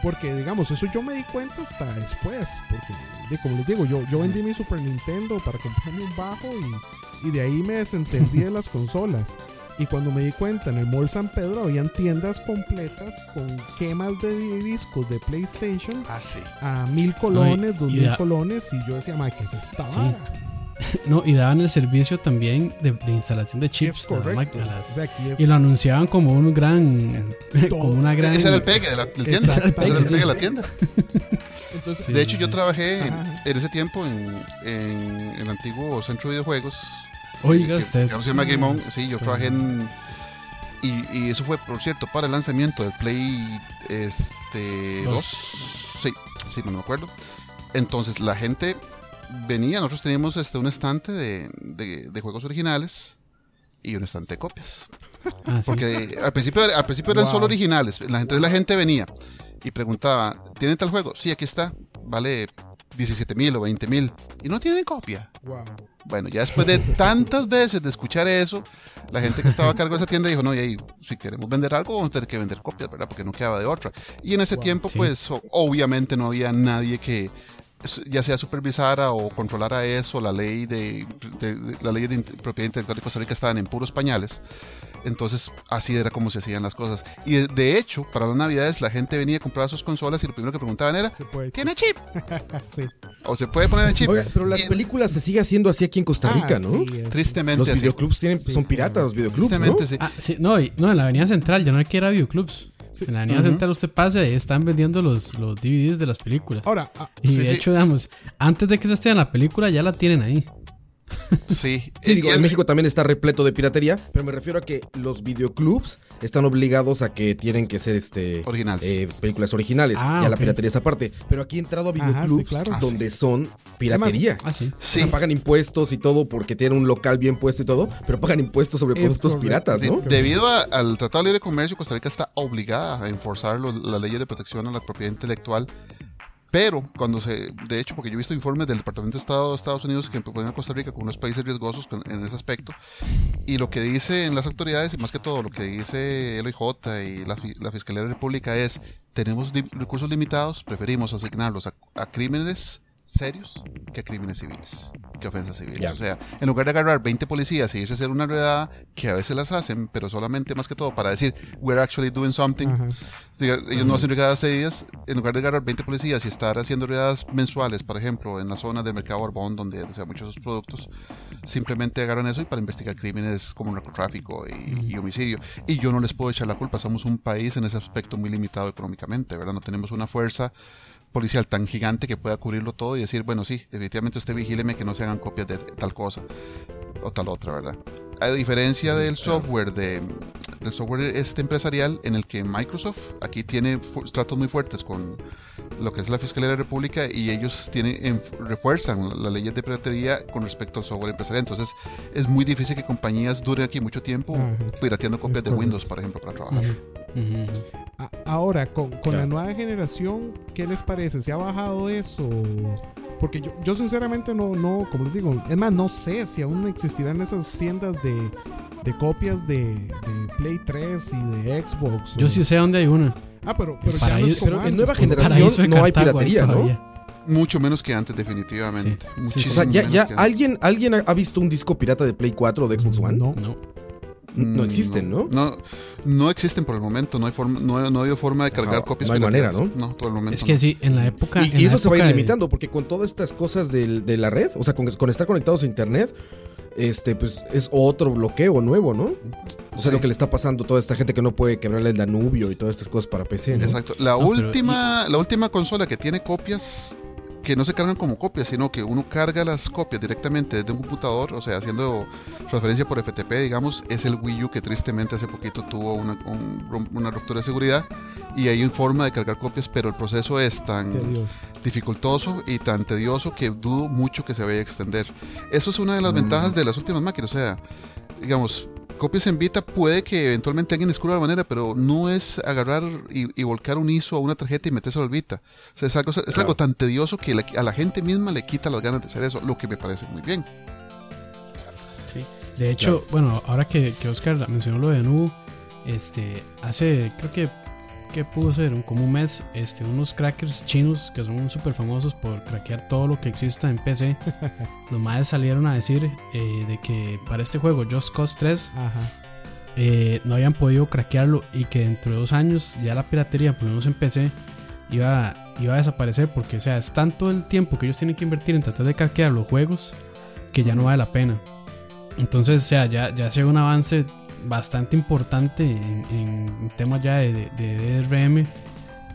Porque digamos, eso yo me di cuenta hasta después. Porque de- como les digo, yo, yo vendí mi Super Nintendo para comprarme un bajo y, y de ahí me desentendí de las consolas. Y cuando me di cuenta, en el Mall San Pedro habían tiendas completas con quemas de discos de PlayStation Ah, sí. a mil colones, dos y mil colones. Y yo decía, ma, ¿qué es esta Sí. vara? No, y daban el servicio también de, de instalación de Es chips. a las correcto. a las- es y lo anunciaban como un gran. como una gran. Ese era el pegue de la del tienda. Ese era el Ese era el pegue, de la tienda. Entonces, Sí. De hecho, yo trabajé en, Ajá. en ese tiempo en, en el antiguo centro de videojuegos. Oiga, que- usted. que ahora se llama Game On. Sí, yo trabajé en. Y, y eso fue, por cierto, para el lanzamiento del Play este, Dos. 2. Sí, sí, no me acuerdo. Entonces la gente venía, nosotros teníamos este, un estante de, de- de juegos originales y un estante de copias. Ah, sí. Porque al principio, al principio eran Wow. solo originales. La gente, la gente venía y preguntaba, ¿tienen tal juego? Sí, aquí está. Vale 17 mil o 20 mil. Y no tienen copia. wow. Bueno, ya después de tantas veces de escuchar eso, la gente que estaba a cargo de esa tienda dijo, no, y ahí, si queremos vender algo, vamos a tener que vender copias, ¿verdad? Porque no quedaba de otra. Y en ese Wow. tiempo, Sí. pues, obviamente no había nadie que ya sea supervisara o controlara eso, la ley de, de- de- la ley de propiedad intelectual de Costa Rica estaban en puros pañales. Entonces, así era como se hacían las cosas. Y de, de hecho, para las navidades la gente venía a comprar sus consolas y lo primero que preguntaban era, Se puede. ¿tiene chip? Sí. ¿O se puede poner el chip? Oiga, pero las películas se sigue haciendo así aquí en Costa Rica, Ah, ¿no? sí, Tristemente Los así. videoclubs tienen, Sí, son piratas, claro. los videoclubs, ¿no? Tristemente sí. Ah, sí, no, y- no, en la Avenida Central, ya no hay que ir a videoclubs. Sí. En la Avenida Ujú. Central usted pasa y ahí están vendiendo los, los DVDs de las películas. Ahora, ah, Y Sí, de hecho, digamos, antes de que eso esté en la película, ya la tienen ahí. Sí. Sí, Y- digo, en México también está repleto de piratería, pero me refiero a que los videoclubs están obligados a que tienen que ser este Originales. eh, películas originales Ah, y a la piratería esa parte. Pero aquí he entrado a Ajá, videoclubs sí, claro. Ah, donde son piratería. Ah, sí. Sí. O sea, pagan impuestos y todo porque tienen un local bien puesto y todo, pero pagan impuestos sobre Es productos correcto. piratas, ¿no? Sí, debido a- al Tratado de Libre Comercio, Costa Rica está obligada a enforzar los- las leyes de protección a la propiedad intelectual. Pero cuando se, de hecho, porque yo he visto informes del Departamento de Estado de Estados Unidos que ponen a Costa Rica como unos países riesgosos en ese aspecto, y lo que dicen las autoridades, y más que todo lo que dice el OIJ y la, fi- la Fiscalía de la República es, tenemos recursos limitados, preferimos asignarlos a crímenes serios que crímenes civiles. que ofensa civil. Ya. O sea, en lugar de agarrar 20 policías y irse a hacer una redada, que a veces las hacen, pero solamente más que todo para decir, we're actually doing something. Diga, Ellos no hacen redadas seguidas, en lugar de agarrar 20 policías y estar haciendo redadas mensuales, por ejemplo, en la zona del mercado Arbón, donde o sea, muchos de sus productos, simplemente agarran eso y para investigar crímenes como narcotráfico y, y homicidio. Y yo no les puedo echar la culpa, somos un país en ese aspecto muy limitado económicamente, ¿verdad? No tenemos una fuerza policial tan gigante que pueda cubrirlo todo y decir, bueno, sí, definitivamente usted vigíleme que no se hagan copias de tal cosa o tal otra, ¿verdad? A diferencia del software de, del software este empresarial en el que Microsoft aquí tiene tratos muy fuertes con lo que es la Fiscalía de la República y ellos tienen en- refuerzan las leyes de piratería con respecto al software empresarial. Entonces es muy difícil que compañías duren aquí mucho tiempo pirateando copias de. Windows, por ejemplo, para trabajar. A- Ahora, con, con la nueva generación, ¿qué les parece? ¿Se ha bajado eso? Porque yo, yo sinceramente no, no, como les digo, es más, no sé si aún existirán esas tiendas de, de copias de, de Play 3 y de Xbox. Yo o- sí sé dónde hay una. Ah, pero, pero ya no es como pero en nueva generación- no hay Cartago piratería, ¿no? todavía. Mucho menos que antes, definitivamente. Sí. Muchísimo O sea, ya, ya. ¿alguien, ¿alguien ha- ha visto un disco pirata de Play 4 o de Xbox One? No. No. No Mm, existen, ¿no? No, no existen por el momento. No hay forma, no, no hay forma de cargar copias. no hay manera, ¿no? No, por el momento. Es que no. sí, en la época. Y, y la eso se va a ir de- limitando, porque con todas estas cosas del- de la red, o sea, con, con estar conectados a internet, este, pues es otro bloqueo nuevo, ¿no? O sea, Sí. lo que le está pasando a toda esta gente que no puede quebrarle el Danubio y todas estas cosas para PC, ¿no? Exacto. La No, pero- última, la última consola que tiene copias que no se cargan como copias, sino que uno carga las copias directamente desde un computador, o sea, haciendo transferencia por FTP, digamos, es el Wii U que tristemente hace poquito tuvo una, un- una ruptura de seguridad y hay una forma de cargar copias, pero el proceso es tan dificultoso y tan tedioso que dudo mucho que se vaya a extender. Eso es una de las Mm. ventajas de las últimas máquinas, o sea, digamos, copias en Vita puede que eventualmente alguien descubra la manera, pero no es agarrar y, y volcar un ISO a una tarjeta y meterse al Vita. O sea, es algo, es Claro. algo tan tedioso que la- a la gente misma le quita las ganas de hacer eso, lo que me parece muy bien. De hecho, bueno, ahora que, que Oscar mencionó lo de Nu, este, hace, creo que, que pudo ser un, como un mes, este, unos crackers chinos que son súper famosos por craquear todo lo que exista en PC. Los madres salieron a decir eh, de que para este juego, Just Cause 3, Ajá. eh, no habían podido craquearlo y que dentro de dos años ya la piratería, por lo menos en PC, iba, iba a desaparecer porque, o sea, es tanto el tiempo que ellos tienen que invertir en tratar de craquear los juegos que ya no vale la pena. Entonces, o sea, ya, ya se ve un avance bastante importante en, en temas ya de, de, de DRM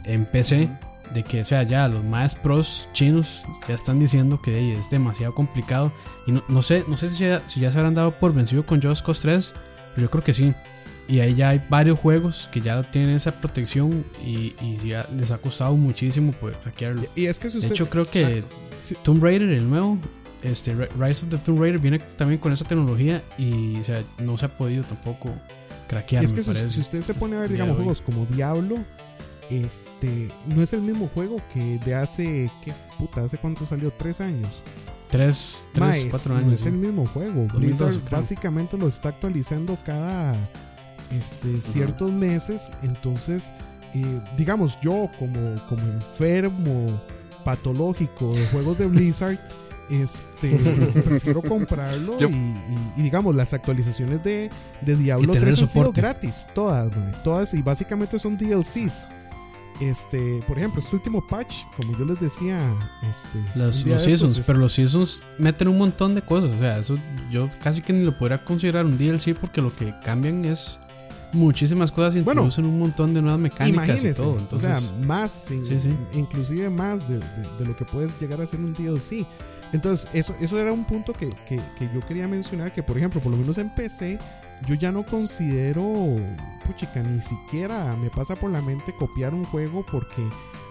en PC. De que, o sea, ya los más pros chinos ya están diciendo que ey, es demasiado complicado. Y no, no sé, no sé si ya, si ya se habrán dado por vencido con Just Cause 3, pero yo creo que sí. Y ahí ya hay varios juegos que ya tienen esa protección y, y ya les ha costado muchísimo poder hackearlo. Y es que si De hecho, creo que Sí. Tomb Raider, el nuevo, este Ri- Rise of the Tomb Raider, viene también con esa tecnología y o sea, no se ha podido tampoco craquear. Es me que si, usted se pone a ver, digamos, juegos como Diablo, este, no es el mismo juego que de hace, ¿qué puta? ¿Hace cuánto salió? ¿Tres años? Tres, tres es- cuatro no años. es el ¿no? mismo juego. 2012 Blizzard básicamente lo está actualizando cada este, ciertos meses. Entonces, eh, digamos, yo como, como enfermo patológico de juegos de Blizzard, este, prefiero comprarlo y, y- y, digamos, las actualizaciones de, de Diablo Y tener 3 han sido soporte. gratis, todas, mae, todas, y básicamente son DLCs. Este, por ejemplo, este último patch, como yo les decía, este, Los, seasons, es- pero los seasons meten un montón de cosas. O sea, eso yo casi que ni lo podría considerar un DLC porque lo que cambian es muchísimas cosas y Bueno, introducen un montón de nuevas mecánicas Imagínese, y todo. Entonces, o sea, más, in- Sí, sí. inclusive más de, de- de lo que puedes llegar a ser un DLC. Entonces, eso, eso era un punto que, que- que yo quería mencionar, que por ejemplo, por lo menos en PC, yo ya no considero, puchica, ni siquiera me pasa por la mente copiar un juego porque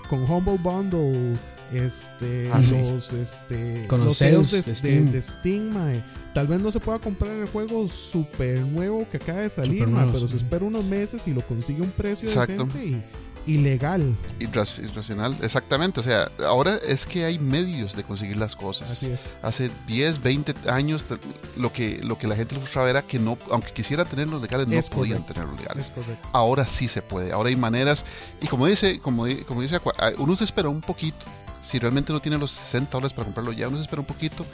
con Humble Bundle, este, Ah, sí. los, este, Con los sales sales de, de Steam. de- de Steam, mae. tal vez no se pueda comprar el juego super nuevo que acaba de salir, mae, nuevo, pero sí. se espera unos meses y lo consigue a un precio Exacto. decente y, y legal. Irras- irracional, exactamente. O sea, ahora es que hay medios de conseguir las cosas. Así es. Hace 10, 20 años lo que, lo que la gente le frustraba era que no, aunque quisiera tener los legales, no podían tener los legales. Ahora sí se puede, ahora hay maneras. Y como dice, como, como dice ah, uno se espera un poquito. Si realmente no tiene los 60 dólares para comprarlo ya, uno se espera un poquito.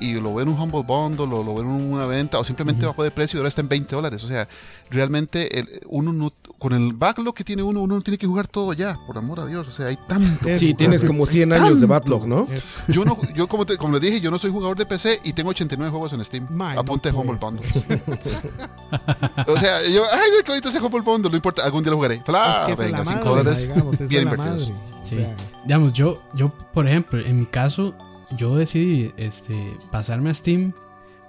y lo veo en un Humble Bundle o lo veo en una venta o simplemente bajó de precio y ahora está en 20 dólares. O sea, realmente el, uno no, con el backlog que tiene uno, uno no tiene que jugar todo ya, por amor a Dios. O sea, hay tanto. Sí, tienes como 100 años de backlog, ¿no? Es- Yo, no, yo como, te- como les dije, yo no soy jugador de PC y tengo 89 juegos en Steam. No Apunte puede Humble. Bundle. o sea, yo, ay, qué bonito ese Humble Bundle, no importa, algún día lo jugaré. Fla, es que venga, la 5 madre, dólares. digamos, bien invertidos. O Sí. sea, Digamos, yo, yo, por ejemplo, en mi caso, yo decidí este, pasarme a Steam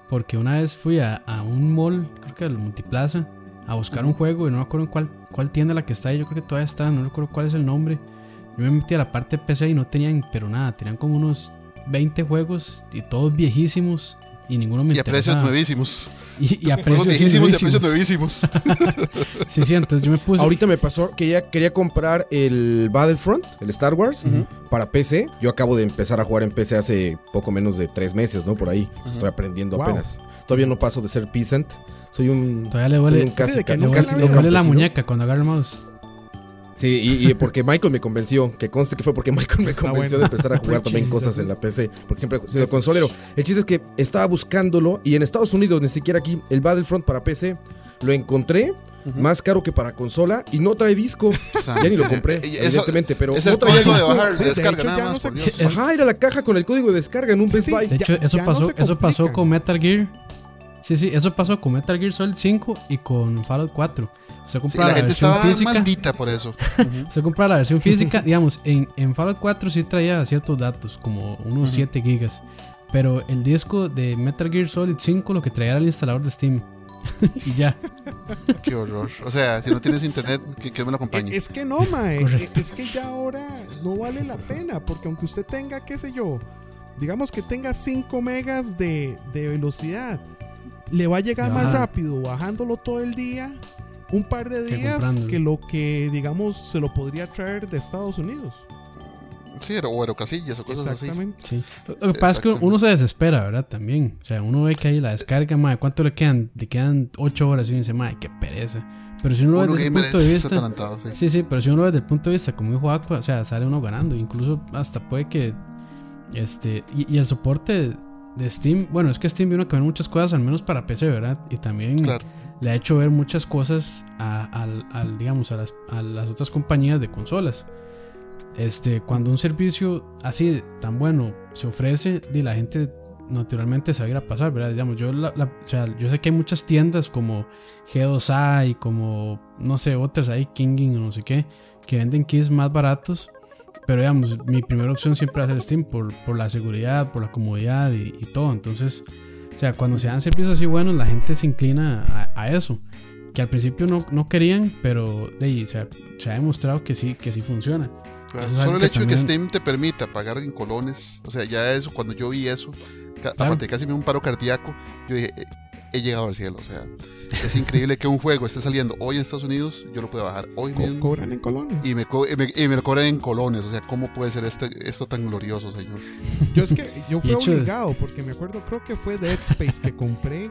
porque una vez fui a, a un mall, creo que al Multiplaza, a buscar un juego y no me acuerdo en cuál, cuál tienda la que está ahí, yo creo que todavía está, no recuerdo cuál es el nombre. Yo me metí a la parte de PC y no tenían, pero nada, tenían como unos 20 juegos y todos viejísimos y ninguno me Y a precios nuevísimos. Y, y a precios viejísimos y a precios nuevísimos. Sí, sí, entonces yo me puse... Ahorita me pasó que ya quería comprar el Battlefront, el Star Wars, Ujú. para PC. Yo acabo de empezar a jugar en PC hace poco menos de tres meses, ¿no? Por ahí. Estoy aprendiendo Wow. apenas. Todavía no paso de ser peasant. Soy un. Todavía le un casi, Sí, no un casi le le no duele la muñeca cuando agarra el mouse. Sí, y, y porque Michael me convenció, que conste que fue porque Michael me convenció bueno. de empezar a jugar también cosas en la PC, porque siempre he sido consolero. El chiste es que estaba buscándolo y en Estados Unidos, ni siquiera aquí, el Battlefront para PC, lo encontré más caro que para consola y no trae disco. O sea, Ya ni lo compré, eh, eso- evidentemente, pero es no el traía de disco. bajar, Sí, de de descarga, hecho, nada ya más, no se- por Dios. Sí, Ajá, era la caja con el código de descarga en un Sí, Best sí. Buy. De Ya- hecho, eso ya pasó, eso pasó con Metal Gear. Sí, sí, eso pasó con Metal Gear Solid 5 y con Fallout 4. Usted Sí, compraba la la, gente versión estaba física. maldita por eso. Usted compraba la versión física, digamos, en, en Fallout 4 sí traía ciertos datos, como unos Ujú. 7 gigas. Pero el disco de Metal Gear Solid 5 lo que traía era el instalador de Steam. y ya. Qué horror. O sea, si no tienes internet, que, que me lo acompañe. Eh, Es que no, mae. Correcto. Es que ya ahora no vale la pena. Porque aunque usted tenga, qué sé yo, digamos que tenga 5 megas de, de velocidad, le va a llegar más rápido bajándolo todo el día. Un par de días que lo que, digamos, se lo podría traer de Estados Unidos. Sí, o aerocasillas o cosas así. Exactamente. Sí. Lo lo que pasa es que uno se desespera, ¿verdad? También. O sea, uno ve que ahí la descarga, madre, ¿cuánto le quedan? Le quedan 8 horas y uno dice, madre, qué pereza. Pero si uno lo ve desde el punto de vista. sí. Sí, sí, pero si uno lo ve desde el punto de vista, como dijo Aqua, o sea, sale uno ganando. Incluso hasta puede que. Este. Y, y el soporte de Steam. Bueno, es que Steam vino a cambiar muchas cosas, al menos para PC, ¿verdad? Y también Claro. le ha hecho ver muchas cosas a, al- al, digamos, a las, a las otras compañías de consolas. Este, cuando un servicio así tan bueno se ofrece, di, la gente naturalmente se va a ir a pasar, ¿verdad? Digamos, yo, la- la- o sea, yo sé que hay muchas tiendas como G2A y como, no sé, otras ahí, Kinging o no sé qué, que venden keys más baratos. Pero digamos, mi primera opción siempre va a ser Steam por, por la seguridad, por la comodidad y, y todo. Entonces, o sea, cuando se dan servicios así buenos, la gente se inclina a, a eso. Que al principio no, no querían, pero de ahí, o sea, se ha demostrado que sí, que sí funciona. Claro, Eso Solo el hecho de que también- Steam te permita pagar en colones, o sea, ya eso, cuando yo vi eso, Claro. aparte casi me un paro cardíaco, yo dije, "Eh, he llegado al cielo, o sea, es increíble que un juego esté saliendo hoy en Estados Unidos, yo lo pueda bajar hoy Co- mismo cobran en colones. y me, co- y me, y me lo cobran en colones, o sea, ¿cómo puede ser este, esto tan glorioso, señor? Yo es que yo fui obligado porque me acuerdo, creo que fue Dead Space que compré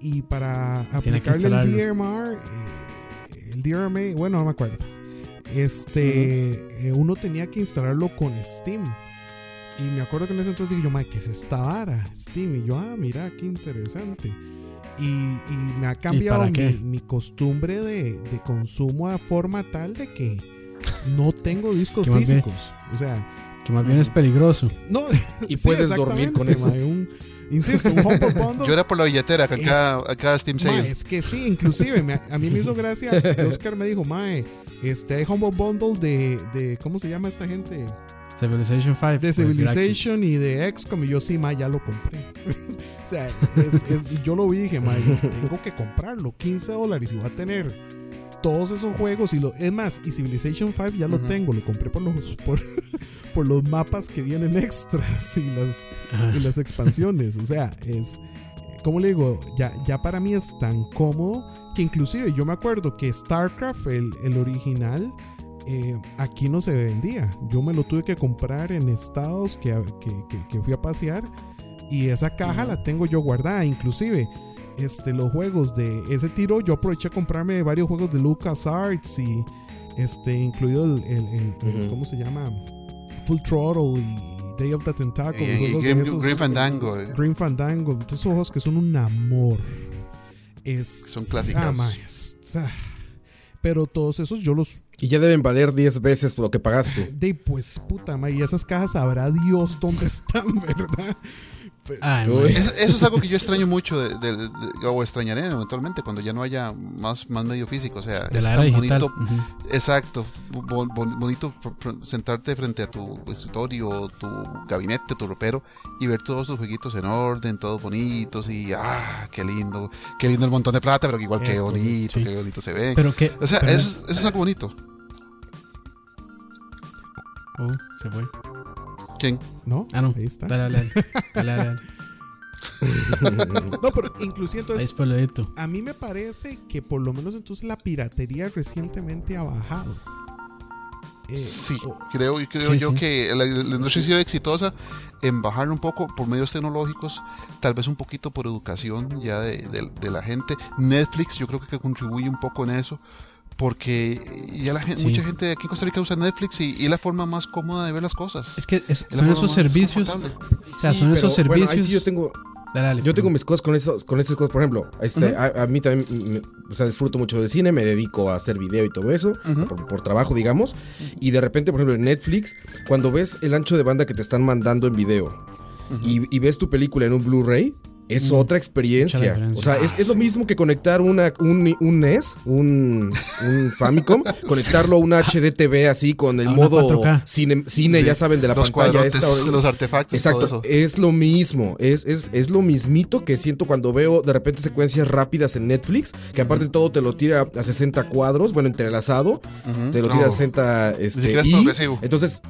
y, y para aplicarle el. DMR, eh, el DRM, bueno, no me acuerdo. Este, eh, uno tenía que instalarlo con Steam. Y me acuerdo que en ese entonces dije yo, "Mae, ¿qué es esta vara? Steam. Y yo, ah, mira, qué interesante. Y, y me ha cambiado mi, mi costumbre de, de consumo a forma tal de que no tengo discos bien- físicos. O sea, Que más bien es peligroso. no, Y Sí, puedes dormir con eso. un- insisto, un Humble Bundle. Yo era por la billetera, acá, Es- acá, acá Steam Sale. es que sí, inclusive me- a mí me hizo gracia que Oscar me dijo, Mae, este hay Humble Bundle de, de ¿cómo se llama esta gente? Civilization 5. De por Civilization y de XCOM. Y yo sí, Mae, ya lo compré. o sea, es- es- yo lo vi dije, yo tengo que comprarlo, 15 dólares y voy a tener todos esos juegos. y lo Es más, y Civilization 5 ya lo tengo, lo compré por los, por, por los mapas que vienen extras y las y las expansiones. O sea, es. Como le digo, ya, ya para mí es tan cómodo que inclusive yo me acuerdo que StarCraft, el, el original, eh, aquí no se vendía. Yo me lo tuve que comprar en estados que, que, que- que fui a pasear y esa caja la tengo yo guardada. Inclusive, este, los juegos de ese tiro, yo aproveché a comprarme varios juegos de LucasArts y este, incluido el, el- el-. ¿cómo se llama? Full Throttle y Day of the Tentacle, Y- y Grim, esos, Fandango, eh, Green Fandango, esos juegos que son un amor. Es, son ah, clásicos. ma, es- ah. Pero todos esos yo los Y ya deben valer 10 veces lo que pagaste. de pues puta ma, y esas cajas sabrá Dios dónde están, ¿verdad? Ay, Uy. mae. Eso, eso es algo que yo extraño mucho, de, de- de- o extrañaré eventualmente cuando ya no haya más, más medio físico. O sea, de es la era tan digital. bonito. Exacto, bo- bo- bonito sentarte frente a tu escritorio, tu gabinete, tu ropero y ver todos tus jueguitos en orden, todos bonitos y ah, qué lindo, qué lindo el montón de plata, pero que igual qué bonito, sí. qué bonito se ve. Pero que. o sea, pero eso es algo bonito. Oh, se fue. ¿Quién? ¿No? Ah, no. Ahí está. Dale, dale, dale. Dale, dale, dale. No, pero inclusive Ahí entonces a mí me parece que por lo menos entonces la piratería recientemente ha bajado. Eh, Sí, creo, creo Sí, yo sí. que la, la industria ha sido exitosa en bajar un poco por medios tecnológicos, tal vez un poquito por educación ya de, de- de la gente. Netflix yo creo que contribuye un poco en eso, porque ya la gente, Sí. mucha gente aquí en Costa Rica usa Netflix y, y es la forma más cómoda de ver las cosas. Es que es- Es la son esos servicios. O sea, Sí, son pero, esos bueno, servicios. ahí sí yo tengo, Dale, dale, yo tengo mis cosas con, esos, con esas cosas. Por ejemplo, este, a, a mí también, mm, o sea, disfruto mucho de cine, me dedico a hacer video y todo eso, por, por trabajo, digamos. Y de repente, por ejemplo, en Netflix, cuando ves el ancho de banda que te están mandando en video y, y ves tu película en un Blu-ray, es Mm, otra experiencia. O sea, es, es lo mismo que conectar una, un, un NES, un, un Famicom, conectarlo a una HDTV así con el modo 4K. cine, cine Sí, ya saben, de la los pantalla esta. los artefactos, Exacto, todo eso. es lo mismo, es, es, es lo mismito que siento cuando veo de repente secuencias rápidas en Netflix, que aparte de todo te lo tira a 60 cuadros, bueno, entrelazado, te lo No, tira a 60 este, y entonces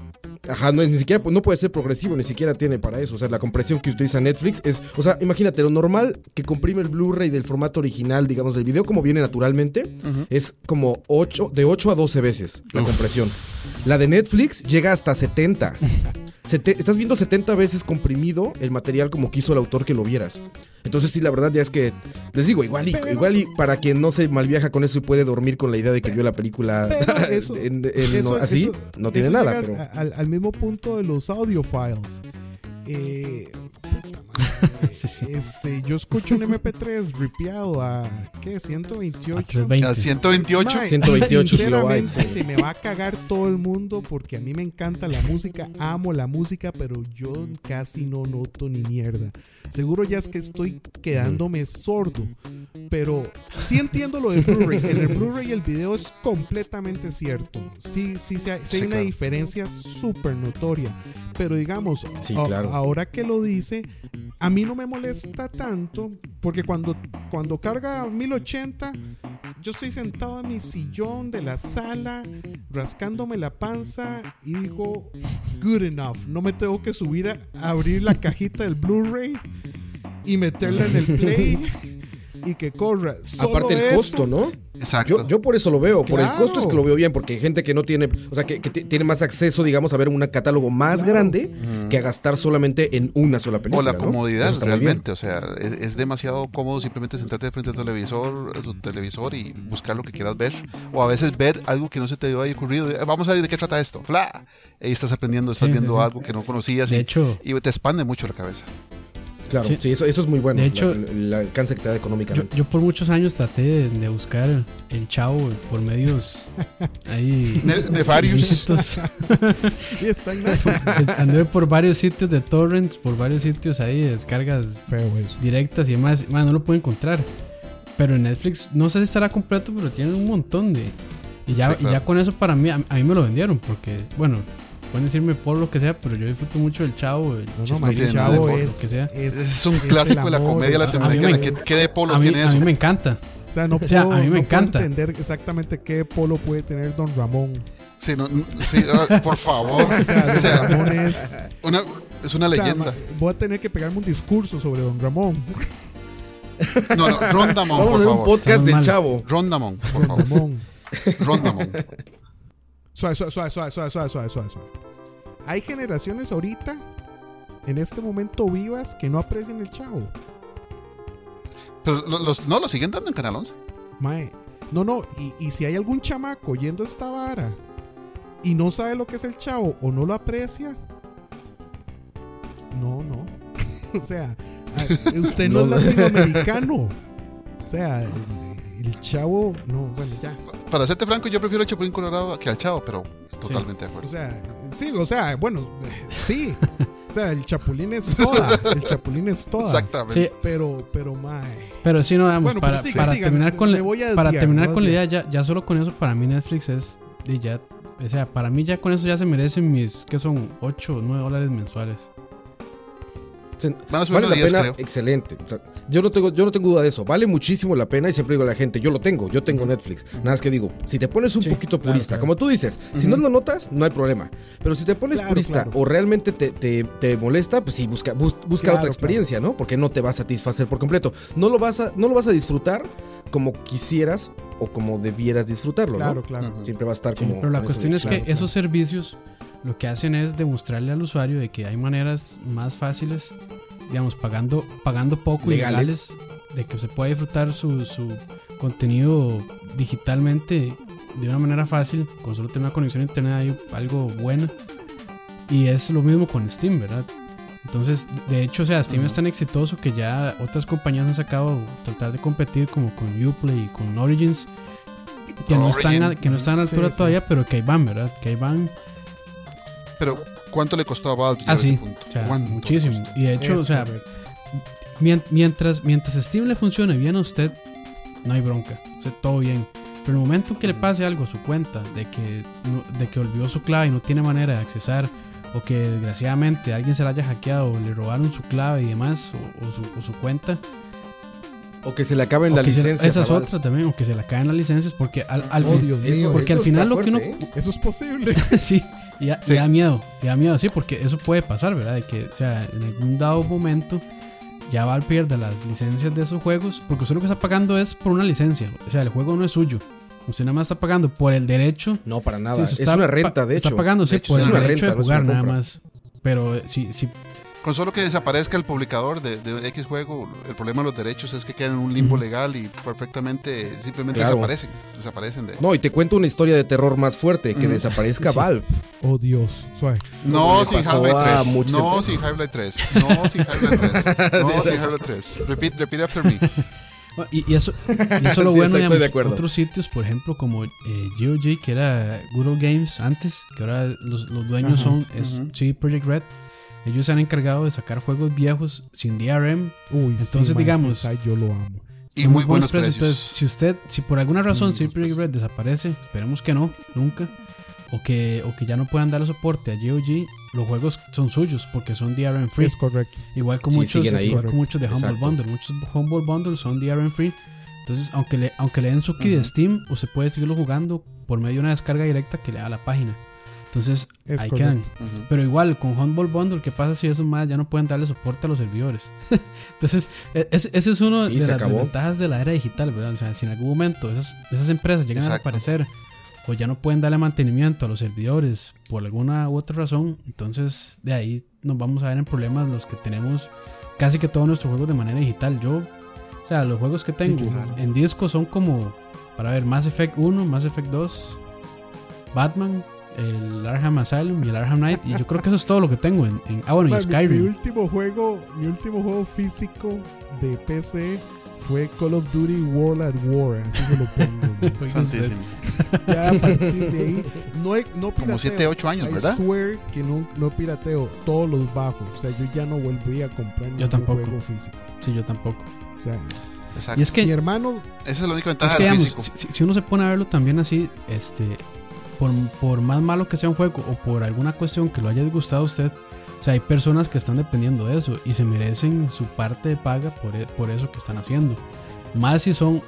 Ajá, no, ni siquiera no puede ser progresivo, ni siquiera tiene para eso. O sea, la compresión que utiliza Netflix es. O sea, imagínate, lo normal que comprime el Blu-ray del formato original, digamos, del video, como viene naturalmente, es como 8, de 8 a 12 veces la compresión. La de Netflix llega hasta 70. Estás viendo 70 veces comprimido el material como quiso el autor que lo vieras. Entonces sí, la verdad ya es que, les digo, igual y, Pero- igual y para quien no se malviaja con eso y puede dormir con la idea de que vio la película eso, en- en- eso- no- así, eso- no tiene nada. Pero... al, al mismo punto de los audio files. Eh, Sí, sí. Este, yo escucho un MP3 ripiado a ¿qué? A 128. 320. A 128. Mae, 128 sinceramente, kilobytes. Se me va a cagar todo el mundo porque a mí me encanta la música, amo la música, pero yo casi no noto ni mierda. Seguro ya es que estoy quedándome sordo, pero sí entiendo lo de Blu-ray. En el Blu-ray el video es completamente cierto. Sí, sí, sí hay, sí hay una claro. diferencia súper notoria. Pero digamos, Sí, a- claro. ahora que lo dice, a mí no me molesta tanto porque cuando, cuando carga 1080, yo estoy sentado en mi sillón de la sala, rascándome la panza y digo, good enough. No me tengo que subir a, abrir la cajita del Blu-ray y meterla en el play y que corra. Solo Aparte el eso, costo, ¿no? Exacto. Yo, yo por eso lo veo, por el costo es que lo veo bien, porque hay gente que no tiene, o sea, que, que ti- tiene más acceso, digamos, a ver un catálogo más Claro. grande que a gastar solamente en una sola película. O la ¿no? comodidad, realmente. O sea, es, es demasiado cómodo simplemente sentarte frente al televisor, a tu televisor y buscar lo que quieras ver. O a veces ver algo que no se te haya ocurrido. Eh, Vamos a ver de qué trata esto. ¡Fla! Ahí estás aprendiendo, estás Sí, sí, viendo sí. algo que no conocías De y, hecho, y te expande mucho la cabeza. Claro, Sí. sí, eso, eso es muy bueno. De hecho, la- el alcance que te da económicamente. yo por muchos años traté de, de buscar el chavo por medios ahí está en Netflix. Anduve por varios sitios de torrents, por varios sitios ahí, de descargas Feo eso. directas y demás. Man, no lo puedo encontrar. Pero en Netflix, no sé si estará completo, pero tiene un montón de. Y ya, Sí, y ya con eso para mí, a, a mí me lo vendieron, porque, bueno, pueden decirme por lo que sea, pero yo disfruto mucho del chavo, el No, no, nada de chavo es, lo que sea. es, Es un es clásico de la comedia latinoamericana. a ¿Qué, de polo a mí, tiene a eso? mí me encanta. O sea, no puedo, sea, a mí me no puedo encanta. entender exactamente qué polo puede tener Don Ramón. Sí, no, sí, ah, por favor. O sea, Don O sea, Ramón es. una, es una o sea, leyenda. voy a tener que pegarme un discurso sobre Don Ramón. No, no, Rondamon, Vamos a por hacer un favor. podcast del mal. chavo. Rondamon, por Don favor. Ramón. Rondamon. Suave, suave, suave, suave, suave, suave, suave, suave, suave. Hay generaciones ahorita, en este momento vivas, que no aprecian el chavo. Pero lo- los, no, lo siguen dando en Canal 11. Mae. No, no, y, y si hay algún chamaco yendo a esta vara y no sabe lo que es el chavo o no lo aprecia, No, no. o sea, usted no, es latinoamericano. O sea, el, el chavo, no, bueno, ya. Para serte franco, yo prefiero el Chapulín Colorado que al Chavo, pero totalmente de O acuerdo. sea, sí, o sea, bueno, eh, sí. O sea, el chapulín es toda. El chapulín es toda. Exactamente. Sí, Pero, pero, mae. pero sí, no, vamos, Bueno, para, siga, para siga, terminar con la, a para desviar, terminar con la a idea, ya, ya solo con eso para mí Netflix es de ya, o sea, para mí ya con eso ya se merecen mis, que son 8 o 9 dólares mensuales. Se- Van a subir Vale la 10, pena, creo. excelente. O sea, yo, no tengo, yo no tengo duda de eso. Vale muchísimo la pena y siempre digo a la gente, yo lo tengo, yo tengo Netflix. Nada más que digo, si te pones un Sí, poquito claro, purista, claro. como tú dices, si no lo notas, no hay problema. Pero si te pones Claro, purista claro. o realmente te, te- te molesta, pues sí, busca, bus- busca Claro, otra experiencia, ¿no? Porque no te va a satisfacer por completo. No lo vas a, no lo vas a disfrutar como quisieras o como debieras disfrutarlo, Claro, ¿no? claro. Siempre va a estar Sí, como... pero la cuestión es claro, que claro. esos servicios lo que hacen es demostrarle al usuario de que hay maneras más fáciles, digamos, pagando, pagando poco y Legales. legales, de que se pueda disfrutar su, su contenido digitalmente de una manera fácil, con solo tener una conexión a internet ahí algo buena. Y es lo mismo con Steam, ¿verdad? Entonces, de hecho, o sea, Steam es tan exitoso que ya otras compañías han sacado tratar de competir como con Uplay y con Origins, que no están a, que no están a la Sí, altura sí. todavía, pero que ahí van, ¿verdad? Que ahí van, Pero, ¿cuánto le costó a Valve? ah sí, punto? o sea, ¿Cuánto le muchísimo. Y de hecho, Es o sea, correcto. mien- mientras, mientras Steam le funcione bien a usted, no hay bronca, o sea, todo bien. Pero en el momento que le pase algo a su cuenta, de que, de que olvidó su clave y no tiene manera de accesar, o que desgraciadamente alguien se la haya hackeado, o le robaron su clave y demás, o, o su, o su cuenta, O que se le acaben las licencias. esa es otra también, o que se la caen las licencias, porque al, al Oh, fin- Dios Eso- mío. porque al final lo que uno- fuerte, ¿eh? Eso es posible. sí, y da, y Sí. da miedo, y da miedo, sí, porque eso puede pasar, ¿verdad? De que, o sea, en algún dado momento ya Valve pierde las licencias de esos juegos, porque usted lo que está pagando es por una licencia, o sea, el juego no es suyo. Usted nada más está pagando por el derecho. No, para nada. Sí, es una renta, de hecho. Está pagando, sí, hecho, por el derecho renta, de jugar nada más. Pero si, si Con solo que desaparezca el publicador de, de X juego, el problema de los derechos es que quedan en un limbo legal y perfectamente simplemente Claro. desaparecen. Desaparecen de. No, y te cuento una historia de terror más fuerte, que Mm. desaparezca Sí. Valve. Oh, Dios. Suave. No sin Half-Life a 3. muchos No sin Half-Life 3. No sin Half-Life 3. No sin Half-Life 3. Repeat, repeat after me. y, y eso, y eso lo Sí, bueno, digamos, de acuerdo. otros sitios, por ejemplo, como eh, GOG, que era Good Old Games antes, que ahora los, los dueños Ajá, son es ujú. CD Projekt Red. Ellos se han encargado de sacar juegos viejos sin DRM Uy, Entonces, sí, digamos- yo lo amo. Y a muy buenos precios. Entonces, si usted, si por alguna razón Projekt Red desaparece, esperemos que no, nunca, o que, o que ya no puedan darle soporte a GOG, los juegos son suyos porque son DRM free. Es correcto. Igual como Sí, muchos, igual como muchos de Humble Exacto. Bundle. Muchos Humble Bundle son DRM free. Entonces, aunque le, aunque le den su key de. Steam, usted puede seguirlo jugando por medio de una descarga directa que le da a la página. Entonces, Es ahí quedan. Pero igual, con Humble Bundle, ¿qué pasa si esos más ya no pueden darle soporte a los servidores? Entonces, e- ese, es uno Sí, de las acabó. desventajas de la era digital, ¿verdad? O sea, si en algún momento esas, esas empresas llegan a desaparecer o ya no pueden darle mantenimiento a los servidores por alguna u otra razón, entonces de ahí nos vamos a ver en problemas los que tenemos casi que todos nuestros juegos de manera digital. Yo, o sea, los juegos que tengo Claro. en disco son como, para ver, Mass Effect 1, Mass Effect 2, Batman, el Arkham Asylum y el Arkham Knight. Y yo creo que eso es todo lo que tengo en. en- ah, bueno, y Mae, mi, mi Skyrim. último juego, mi último juego físico de PC fue Call of Duty World at War, así se lo pongo. ya a partir de ahí no, he- no pirateo. Como 7, 8 años, I ¿verdad? swear que no, no pirateo todos los bajos. O sea, yo ya no volví a comprar ningún tampoco. juego físico. Sí, yo tampoco. O sea, Exacto. Y es que, mi hermano, Esa es la única es ventaja que del digamos, si- si uno se pone a verlo también así, este, por, por más malo que sea un juego o por alguna cuestión que lo haya disgustado a usted, o sea, hay personas que están dependiendo de eso y se merecen su parte de paga por, e- por eso que están haciendo. Más si son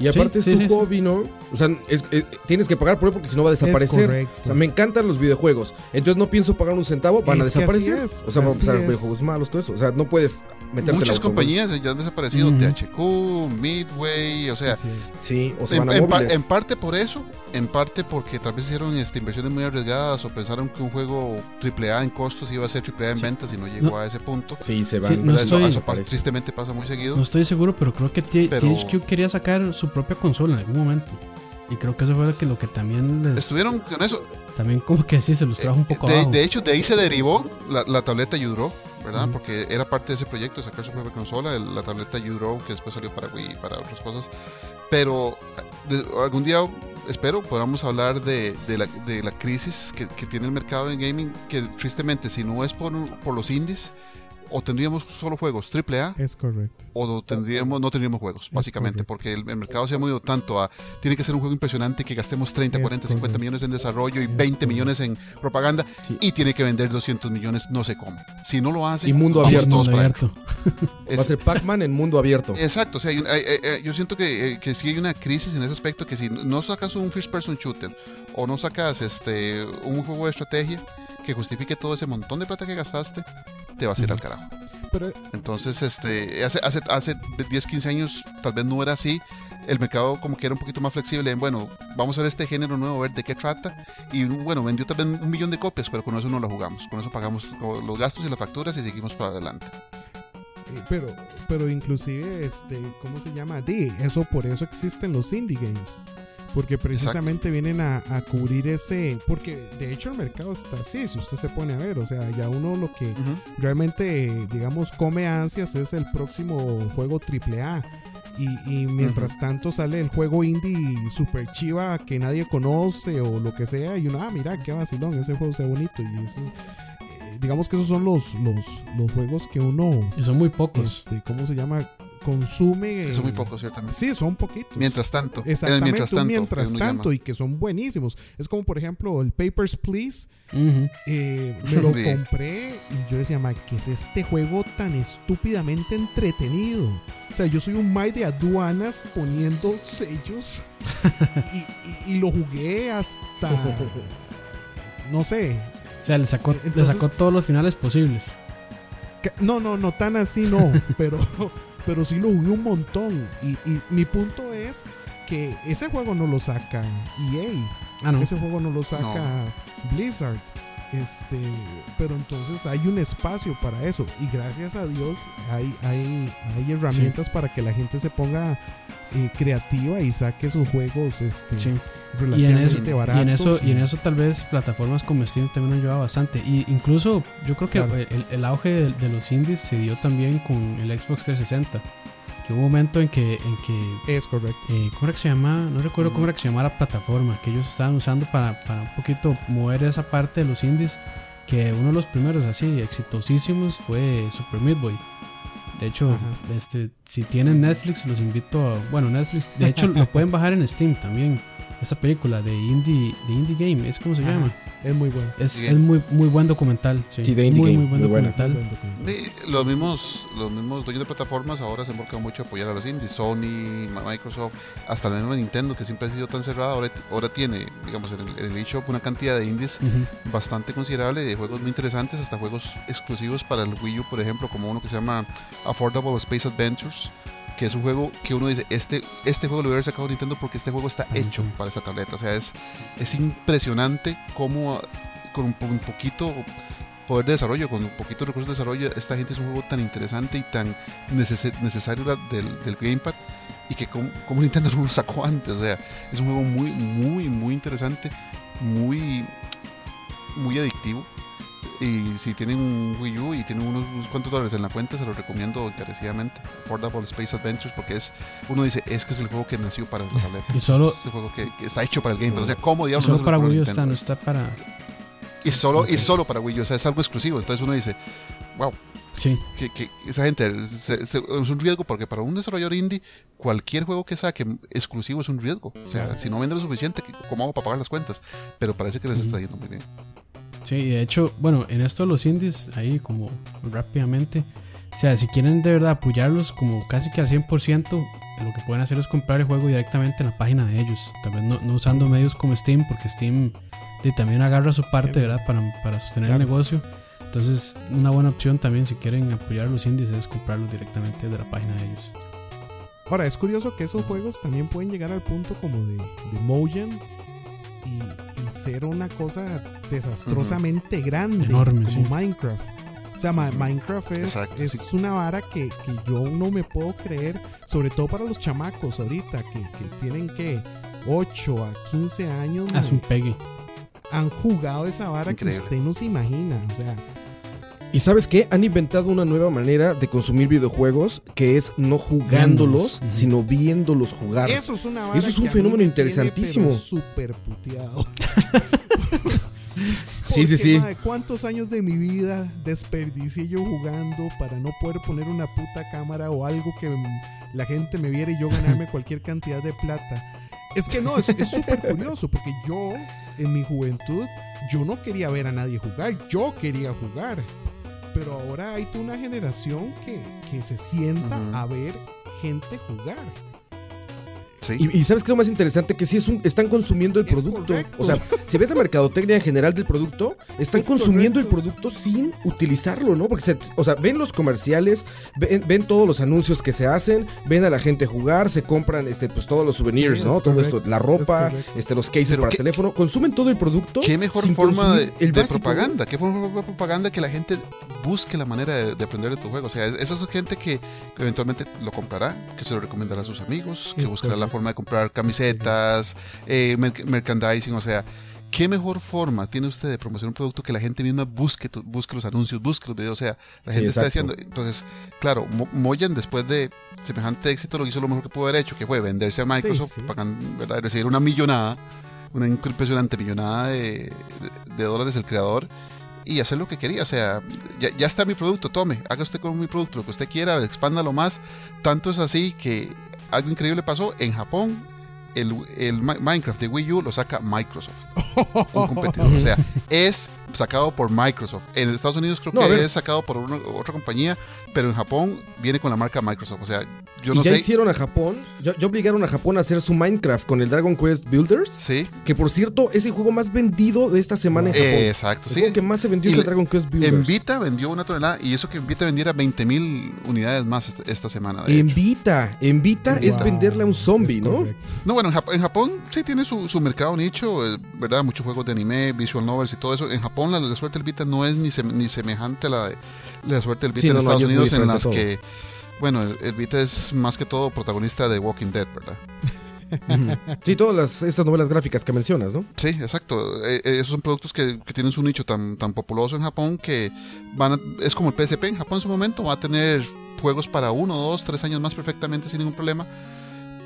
Y aparte Sí, es sí, tu sí, hobby, ¿no? O sea, es- es- tienes que pagar por él porque si no va a es desaparecer. O sea, me encantan los videojuegos. Entonces no pienso pagar un centavo, van a Es que desaparecer. así es, o sea, van a pasar videojuegos malos, todo eso. O sea, no puedes meterte en Muchas la compañías ya han desaparecido. Ujú. THQ, Midway, o sea, Sí, sí. Sí, o se en, van a en en parte por eso, en parte porque tal vez hicieron este, inversiones muy arriesgadas o pensaron que un juego AAA en costos iba a ser AAA en Sí. ventas y no llegó No. a ese punto. Sí, se Sí, van. no Eso- estoy- eso Parece. tristemente pasa muy seguido. No estoy seguro, pero creo que Pero- THQ quería sacar su propia consola en algún momento. Y creo que eso fue lo que, lo que también les, Estuvieron con eso. también como que sí se los trajo un poco de, abajo. de hecho, de ahí se derivó la, la tableta Yudro, ¿verdad? Porque era parte de ese proyecto, sacar su propia consola, el- la tableta Euro, que después salió para Wii y para otras cosas. Pero de- algún día, espero, podamos hablar de, de la, de la crisis que, tiene el mercado en gaming, que tristemente, si no es por, por los indies, o tendríamos solo juegos AAA, Es correcto. o no tendríamos, no tendríamos juegos, básicamente, porque el, el mercado se ha movido tanto a, tiene que ser un juego impresionante que gastemos 30, Es 40, 50 correcto. millones en desarrollo y Es 20 correcto. millones en propaganda, Sí. y tiene que vender 200 millones, no sé cómo. Si no lo hace, Y mundo abierto. Mundo abierto. Es- Va a ser Pac-Man en mundo abierto. Exacto, o sea, hay un- hay- hay- hay- yo siento que, eh, que sí hay una crisis en ese aspecto, que si no sacas un first person shooter o no sacas este un juego de estrategia que justifique todo ese montón de plata que gastaste, te vas a ir al carajo. Pero Entonces, este, hace, hace, hace 10, 15 años tal vez no era así. El mercado como que era un poquito más flexible en, bueno, vamos a ver este género nuevo, a ver de qué trata. Y bueno, vendió tal vez un millón de copias, pero con eso no lo jugamos. Con eso pagamos los gastos y las facturas y seguimos para adelante. Eh, pero pero inclusive este cómo se llama eso por eso existen los indie games porque precisamente vienen a, a cubrir ese porque de hecho el mercado está así si usted se pone a ver o sea ya uno lo que realmente digamos come ansias es el próximo juego AAA y, y mientras tanto sale el juego indie super chiva que nadie conoce o lo que sea y uno ah mira qué vacilón ese juego se ve bonito y ese es- eh, digamos que esos son los los, los juegos que uno Y son muy pocos. este, ¿cómo se llama? Consume. Es muy poco, ciertamente. Sí, son poquitos. Mientras tanto. Exactamente, mientras tanto. mientras y que son buenísimos. Es como, por ejemplo, el Papers, Please. Eh, me lo Sí. compré y yo decía, ma, ¿qué es este juego tan estúpidamente entretenido? O sea, yo soy un Mai de aduanas poniendo sellos y, y- y lo jugué hasta. No sé. O sea, le sacó, le sacó todos los finales posibles. No, no, no tan así, no. pero, pero sí lo jugué un montón. Y, y mi punto es que ese juego no lo saca EA. Ah, no. Ese juego no lo saca Blizzard. Este, pero entonces hay un espacio para eso. Y gracias a Dios hay, hay, hay herramientas para que la gente se ponga eh, creativa y saque sus juegos este, Sí. Y en, relativamente eso, baratos. y, en eso, y en eso tal vez plataformas como Steam también han ayudado bastante. Y incluso yo creo que Claro. el, el auge de, de los indies se dio también con el Xbox 360. Que hubo un momento en que, en que Es correcto. eh, ¿cómo era que se llama? No recuerdo cómo era que se llamaba la plataforma que ellos estaban usando para, para un poquito mover esa parte de los indies. Que uno de los primeros así exitosísimos fue Super Meat Boy. De hecho, Ajá. este, si tienen Netflix, los invito a. Bueno, Netflix, de hecho, lo pueden bajar en Steam también. Esa película de Indie, de indie Game, es como se Ajá. llama. Es muy bueno. Es, es muy, muy buen documental. Sí, Sí, de Indie muy, Game, muy buen muy buena. documental. Muy buen documental. Sí, los mismos, los mismos dueños de plataformas ahora se enfocan mucho a apoyar a los indies. Sony, Microsoft, hasta la misma Nintendo, que siempre ha sido tan cerrada, ahora, ahora tiene, digamos, en el, en el eShop una cantidad de indies bastante considerable, de juegos muy interesantes, hasta juegos exclusivos para el Wii U, por ejemplo, como uno que se llama Affordable Space Adventures, que es un juego que uno dice, este, este juego lo hubiera sacado Nintendo porque este juego está hecho para esta tableta. O sea, es, es impresionante cómo con un, po- un poquito poder de desarrollo, con un poquito recursos de desarrollo, esta gente es un juego tan interesante y tan neces- necesario del, del Gamepad y que como, como Nintendo no lo sacó antes. O sea, es un juego muy, muy, muy interesante, muy, muy adictivo. Y si tienen un Wii U y tienen unos, unos cuantos dólares en la cuenta, se los recomiendo encarecidamente. Affordable Space Adventures, porque es, uno dice, es que es el juego que nació para la tableta. Y solo, Es el juego que, que está hecho para el Gamepad. O sea, ¿cómo diablos solo no para Wii U está, no está para. Y solo, y solo para Wii U, o sea, es algo exclusivo. Entonces uno dice, wow, Sí, que, que esa gente se- se- es un riesgo porque para un desarrollador indie, cualquier juego que saque exclusivo es un riesgo. O sea, si no vende lo suficiente, ¿qué- ¿cómo hago para pagar las cuentas? Pero parece que les está yendo muy bien. Sí, y de hecho, bueno, en esto de los indies, ahí como rápidamente. O sea, si quieren de verdad apoyarlos como casi que al 100%, lo que pueden hacer es comprar el juego directamente en la página de ellos. Tal vez no, no usando medios como Steam, porque Steam de, también agarra su parte, ¿verdad? Para, para sostener Claro. el negocio. Entonces, una buena opción también si quieren apoyar a los indies es comprarlos directamente desde la página de ellos. Ahora, es curioso que esos juegos también pueden llegar al punto como de, de Mojang y ser una cosa desastrosamente grande, Enorme, como sí. Minecraft. O sea, Minecraft es, Exacto, es sí. una vara que, que yo no me puedo creer, sobre todo para los chamacos ahorita, que, que tienen que 8 a 15 años, Haz un pegue. han jugado esa vara Increíble. que usted no se imagina. O sea, Y sabes qué? Han inventado una nueva manera de consumir videojuegos que es no jugándolos, sino viéndolos jugar. Eso es una Eso es un fenómeno me interesantísimo. Súper puteado. Sí, sí, sí. ¿Cuántos años de mi vida desperdicié yo jugando para no poder poner una puta cámara o algo que la gente me viera y yo ganarme cualquier cantidad de plata? Es que no, es súper curioso porque yo en mi juventud yo no quería ver a nadie jugar, yo quería jugar. Pero ahora hay toda una generación que, que se sienta a ver gente jugar. Sí. Y, y sabes qué es lo más interesante que sí es un, están consumiendo el Es producto. correcto. O sea, si ves la mercadotecnia en general del producto, están Es consumiendo el producto sin utilizarlo, ¿no? Porque se, o sea, ven los comerciales, ven, ven todos los anuncios que se hacen, ven a la gente jugar, se compran este pues todos los souvenirs, Sí, ¿no? es Todo correcto, esto, la ropa, este los cases Pero para qué- teléfono, consumen todo el producto. ¿Qué mejor sin forma de, el de propaganda? ¿Qué forma de propaganda que la gente busque la manera de, de aprender de tu juego? O sea, es- esa es gente que, que eventualmente lo comprará, que se lo recomendará a sus amigos, que buscará la forma de comprar camisetas, eh, mer- merchandising, o sea... ¿Qué mejor forma tiene usted de promocionar un producto que la gente misma busque, tu- busque los anuncios, busque los videos? O sea, la Sí, gente está exacto. diciendo. Entonces, claro, Mo- Moyan después de semejante éxito lo hizo lo mejor que pudo haber hecho, que fue venderse a Microsoft, sí. pagan- ¿verdad? recibir una millonada, una impresionante millonada de, de- de dólares el creador y hacer lo que quería. O sea, ya, ya está mi producto, tome, haga usted con mi producto lo que usted quiera, expándalo más. Tanto es así que algo increíble pasó en Japón. El, el Mi- Minecraft de Wii U lo saca Microsoft, un competidor. O sea, es sacado por Microsoft. En Estados Unidos creo No, que es sacado por una- otra compañía, pero en Japón viene con la marca Microsoft. O sea, yo y ya sé. hicieron a Japón, ya, ya obligaron a Japón a hacer su Minecraft con el Dragon Quest Builders, Sí, que por cierto es el juego más vendido de esta semana en Japón. eh, exacto. el Sí, juego que más se vendió Y es el Dragon Quest Builders. En Vita vendió una tonelada y eso que en Vita vendiera 20.000 unidades más esta, esta semana. En. Vita, en Vita es venderle a un zombie, ¿no? correcto. No, bueno, en, Jap- en Japón sí tiene su, su mercado nicho, eh, ¿verdad? Muchos juegos de anime, visual novels y todo eso. En Japón la, la suerte del Vita no es ni, sem- ni semejante a la, de- la suerte del Vita Sí, en no, Estados Unidos en las todo. que... Bueno, el, el Vita es más que todo protagonista de Walking Dead, ¿verdad? Sí, todas las, esas novelas gráficas que mencionas, ¿no? Sí, exacto. Eh, eh, esos son productos que, que tienen su nicho tan, tan populoso en Japón que van a- es como el PSP en Japón en su momento, va a tener juegos para uno, dos, tres años más perfectamente sin ningún problema.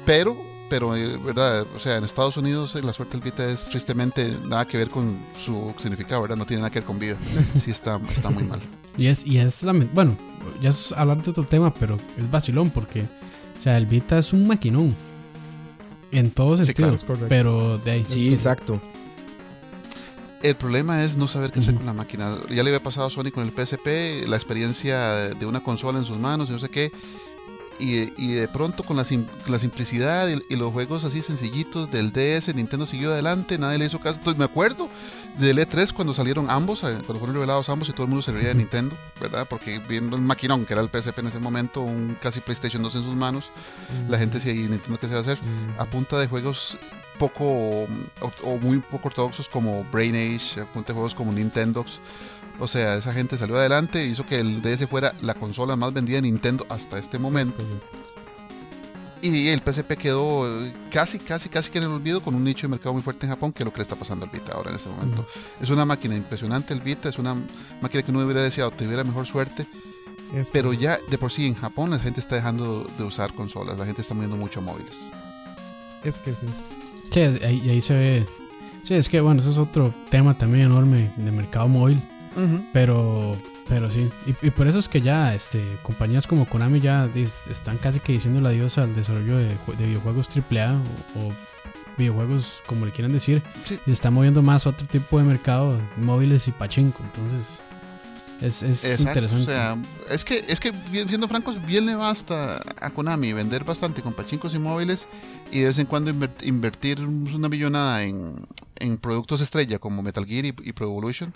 Pero, pero, eh, ¿verdad? O sea, en Estados Unidos eh, la suerte del Vita es tristemente nada que ver con su significado, ¿verdad? No tiene nada que ver con vida. Sí está, está muy mal. Y es, y es bueno, ya es hablar de otro tema, pero es vacilón porque, o sea, el Vita es un maquinón. En todos Sí, sentidos. claro, pero de ahí. Sí, exacto. El problema es no saber qué hacer con la máquina. Ya le había pasado a Sony con el PSP, la experiencia de una consola en sus manos y no sé qué. Y, y de pronto con la, sim- la simplicidad y, y los juegos así sencillitos del DS, Nintendo siguió adelante, nadie le hizo caso. Entonces me acuerdo del E3 cuando salieron ambos, eh, cuando fueron revelados ambos y todo el mundo se reía de Nintendo, ¿verdad? Porque viendo el maquinón que era el PSP en ese momento, un casi PlayStation 2 en sus manos, la gente decía, ¿y Nintendo qué se va a hacer? a punta de juegos poco o, o muy poco ortodoxos como Brain Age, a punta de juegos como Nintendox. O sea, esa gente salió adelante, hizo que el DS fuera la consola más vendida de Nintendo hasta este momento. Y el PSP quedó casi, casi, casi que en el olvido con un nicho de mercado muy fuerte en Japón, que es lo que le está pasando al Vita ahora en este momento. Es una máquina impresionante el Vita, es una máquina que uno hubiera deseado tuviera mejor suerte, Es pero ya de por sí en Japón la gente está dejando de usar consolas, la gente está moviendo mucho a móviles. Es que sí. Sí, ahí, ahí se ve. Sí, es que bueno, eso es otro tema también enorme de mercado móvil. Pero, pero sí. Y, y por eso es que ya este, compañías como Konami ya dis- están casi que diciendo el adiós al desarrollo de, jue- de videojuegos AAA o, o videojuegos como le quieran decir. Sí. Y se está moviendo más a otro tipo de mercado, móviles y pachinko. Entonces, es, es Exacto, interesante. O sea, es que, es que siendo francos, bien le basta a Konami vender bastante con pachincos y móviles y de vez en cuando inver- invertir una millonada en, en productos estrella como Metal Gear y, y Pro Evolution.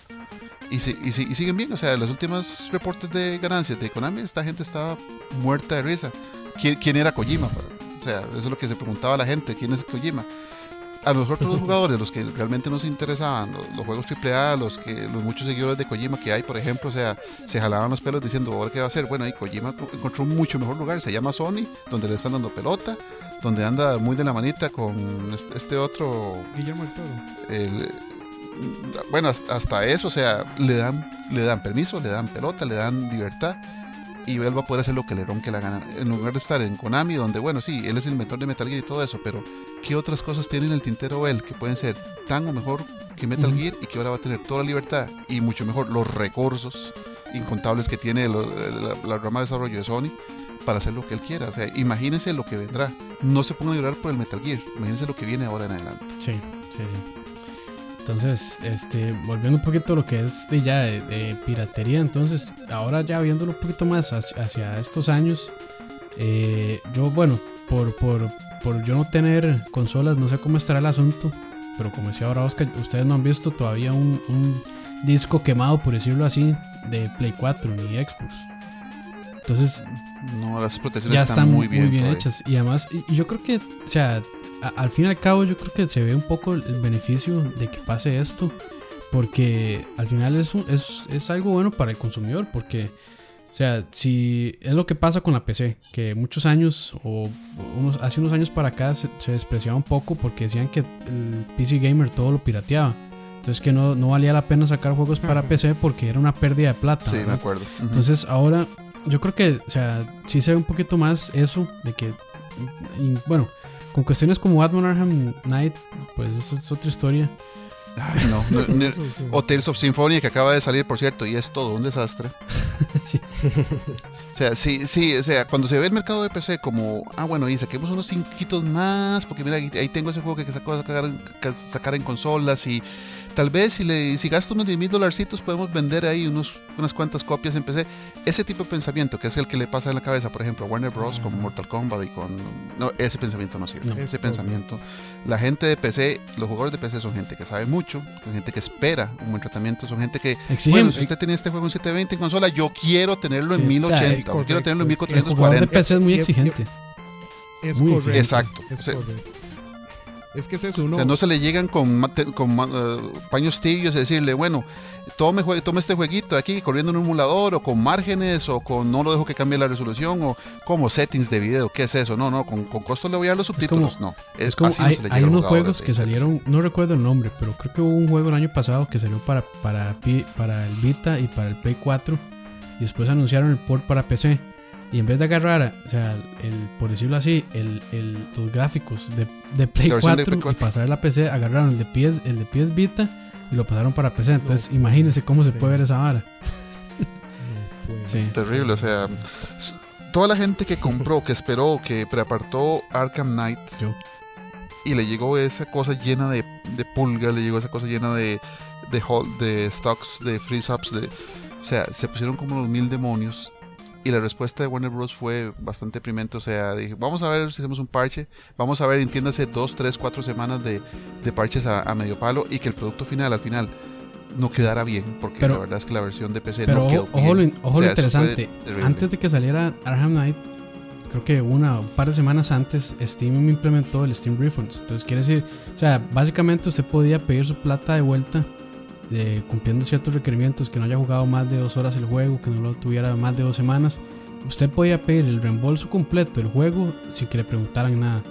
Y, si- y, si- y siguen bien, o sea, los últimos reportes de ganancias de Konami, esta gente estaba muerta de risa. ¿Quién, quién era Kojima? O sea, eso es lo que se preguntaba la gente, ¿quién es Kojima? A nosotros los jugadores, los que realmente nos interesaban, los, los juegos AAA, los que los muchos seguidores de Kojima que hay, por ejemplo, o sea, se jalaban los pelos diciendo, ¿ahora qué va a hacer? Bueno, ahí Kojima co- encontró un mucho mejor lugar, se llama Sony, donde le están dando pelota, donde anda muy de la manita con este, este otro, Guillermo del Toro. el, bueno, hasta eso, o sea, le dan, le dan permiso, le dan pelota, le dan libertad y él va a poder hacer lo que le ronque la gana. En lugar de estar en Konami, donde, bueno, sí, él es el inventor de Metal Gear y todo eso, pero ¿qué otras cosas tiene en el tintero él que pueden ser tan o mejor que Metal Gear y que ahora va a tener toda la libertad y mucho mejor los recursos incontables que tiene la, rama de desarrollo de Sony para hacer lo que él quiera? O sea, imagínense lo que vendrá. No se pongan a llorar por el Metal Gear, imagínense lo que viene ahora en adelante. Sí, sí, sí. Entonces, este, volviendo un poquito a lo que es de ya de, piratería, entonces, ahora ya viéndolo un poquito más hacia, estos años, eh, yo, bueno, por, por, por yo no tener consolas, no sé cómo estará el asunto, pero como decía ahora Oscar, ustedes no han visto todavía un, un disco quemado, por decirlo así, de Play 4 ni Xbox. Entonces, no, las protecciones ya están, muy bien, muy bien hechas. Y además, yo creo que, o sea, al fin y al cabo yo creo que se ve un poco el beneficio de que pase esto, porque al final es, es, es algo bueno para el consumidor, porque, o sea, si es lo que pasa con la PC, que muchos años o unos, hace unos años para acá se, despreciaba un poco porque decían que el PC Gamer todo lo pirateaba. Entonces que no, no valía la pena sacar juegos para PC porque era una pérdida de plata. Sí, me acuerdo. Entonces ahora yo creo que, o sea, sí se ve un poquito más eso de que, bueno, con cuestiones como Batman Arkham Knight, pues eso es otra historia. Ay, no. o Tales of Symphonia que acaba de salir, por cierto, y es todo un desastre. sí. o sea, sí, sí, o sea, cuando se ve el mercado de PC como, ah, bueno, y saquemos unos cinquitos más, porque mira, ahí tengo ese juego que saco sacar, sacar en consolas y tal vez si, le, si gasto unos 10 mil dolarcitos podemos vender ahí unos, unas cuantas copias en PC. Ese tipo de pensamiento, que es el que le pasa en la cabeza, por ejemplo, a Warner Bros. con Mortal Kombat y con... No, ese pensamiento no sirve. ese pensamiento... La gente de PC, los jugadores de PC son gente que sabe mucho, son gente que espera un buen tratamiento, son gente que... Bueno, si usted tiene este juego en 720 en consola, yo quiero tenerlo en 1080, o, quiero tenerlo en 1440. El jugador de PC es muy exigente. Es, correcto. Exacto. Es correcto. Es que es eso, uno... O sea, no se le llegan con, con uh, paños tibios y decirle, bueno, tome, tome este jueguito aquí corriendo en un emulador o con márgenes o con no lo dejo que cambie la resolución o como settings de video. ¿Qué es eso? No, no, con, con costo le voy a dar los subtítulos. no, es, como hay, hay unos juegos que salieron, no recuerdo el nombre, pero creo que hubo un juego el año pasado que salió para, para, para el Vita y para el Play 4 y después anunciaron el port para PC y en vez de agarrar, o sea, el, por decirlo así, el, el, los gráficos de, de Play 4 y pasar a la PC, agarraron el de PS, el de PS Vita y lo pasaron para PC. Entonces, imagínense cómo se puede ver esa vara. sí. Terrible, o sea, toda la gente que compró, que esperó, que preapartó Arkham Knight Yo. y le llegó esa cosa llena de, de pulgas, le llegó esa cosa llena de, de, de stocks, de freeze ups, de, o sea, se pusieron como los mil demonios y la respuesta de Warner Bros. fue bastante deprimente. O sea, dije, vamos a ver si hacemos un parche. Vamos a ver, entiéndase, dos, tres, cuatro semanas de, de parches a, medio palo y que el producto final, al final, no quedara bien. Porque la verdad es que la versión de PC no quedó ojo, bien. Ojo, lo interesante. Antes de que saliera Arkham Knight, creo que una un par de semanas antes, Steam implementó el Steam Refunds. Entonces, quiere decir, o sea, básicamente usted podía pedir su plata de vuelta cumpliendo ciertos requerimientos, que no haya jugado más de dos horas el juego, que no lo tuviera más de dos semanas, usted podía pedir el reembolso completo del juego sin que le preguntaran nada.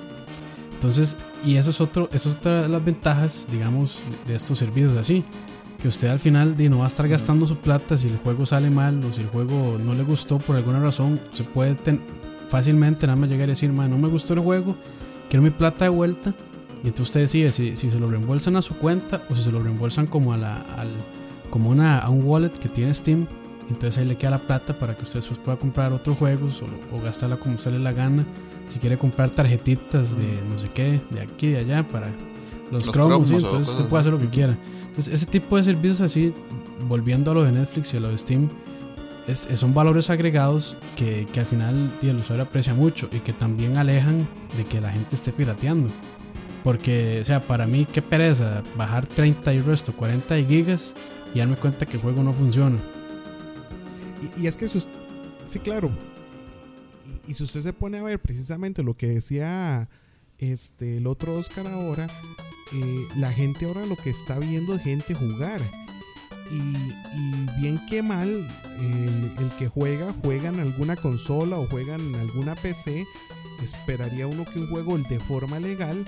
Entonces, y eso es otro, eso es otra de las ventajas, digamos, de estos servicios así. Que usted al final no va a estar gastando su plata si el juego sale mal o si el juego no le gustó por alguna razón. Se puede fácilmente nada más llegar y decir, no me gustó el juego, quiero mi plata de vuelta y entonces usted decide si, si, se lo reembolsan a su cuenta o si se lo reembolsan como a la al, como una, a un wallet que tiene Steam. Entonces ahí le queda la plata para que usted después pueda comprar otros juegos o, gastarla como usted le la gana. Si quiere comprar tarjetitas de no sé qué, de aquí, de allá, para los, cromos, entonces usted puede hacer lo que quiera. Entonces ese tipo de servicios así, volviendo a lo de Netflix y a lo de Steam, es, son valores agregados que, que al final el usuario aprecia mucho y que también alejan de que la gente esté pirateando. Porque, o sea, para mí, qué pereza bajar 30 y resto, 40 gigas y darme cuenta que el juego no funciona. Y, es que, sí, claro. Y, si usted se pone a ver precisamente lo que decía este, el otro Oscar ahora, eh, la gente ahora lo que está viendo es gente jugar. Y, bien que mal, el, el, que juega, juega en alguna consola o juega en alguna PC. Esperaría uno que un juego de forma legal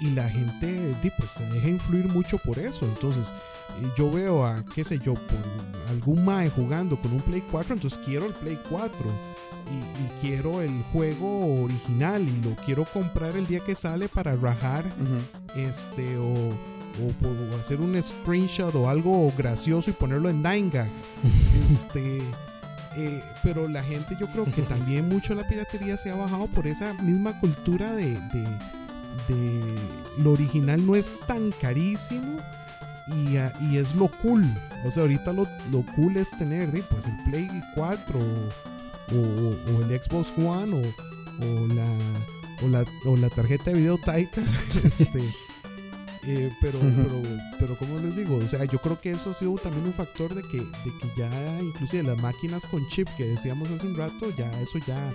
y la gente pues, se deja influir mucho por eso. Entonces, eh, yo veo a, qué sé yo, por algún Mae jugando con un Play 4, entonces quiero el Play 4. Y, y quiero el juego original y lo quiero comprar el día que sale para rajar este o, o, hacer un screenshot o algo gracioso y ponerlo en 9gag este eh, pero la gente yo creo que también mucho la piratería se ha bajado por esa misma cultura de, de, de lo original no es tan carísimo y, y es lo cool. O sea ahorita lo, lo cool es tener pues el Play 4 o, o- o el Xbox One o, o la o la, o la tarjeta de video Titan este eh, pero, pero, pero como les digo, o sea, yo creo que eso ha sido también un factor de que, de que ya inclusive las máquinas con chip que decíamos hace un rato, ya eso ya,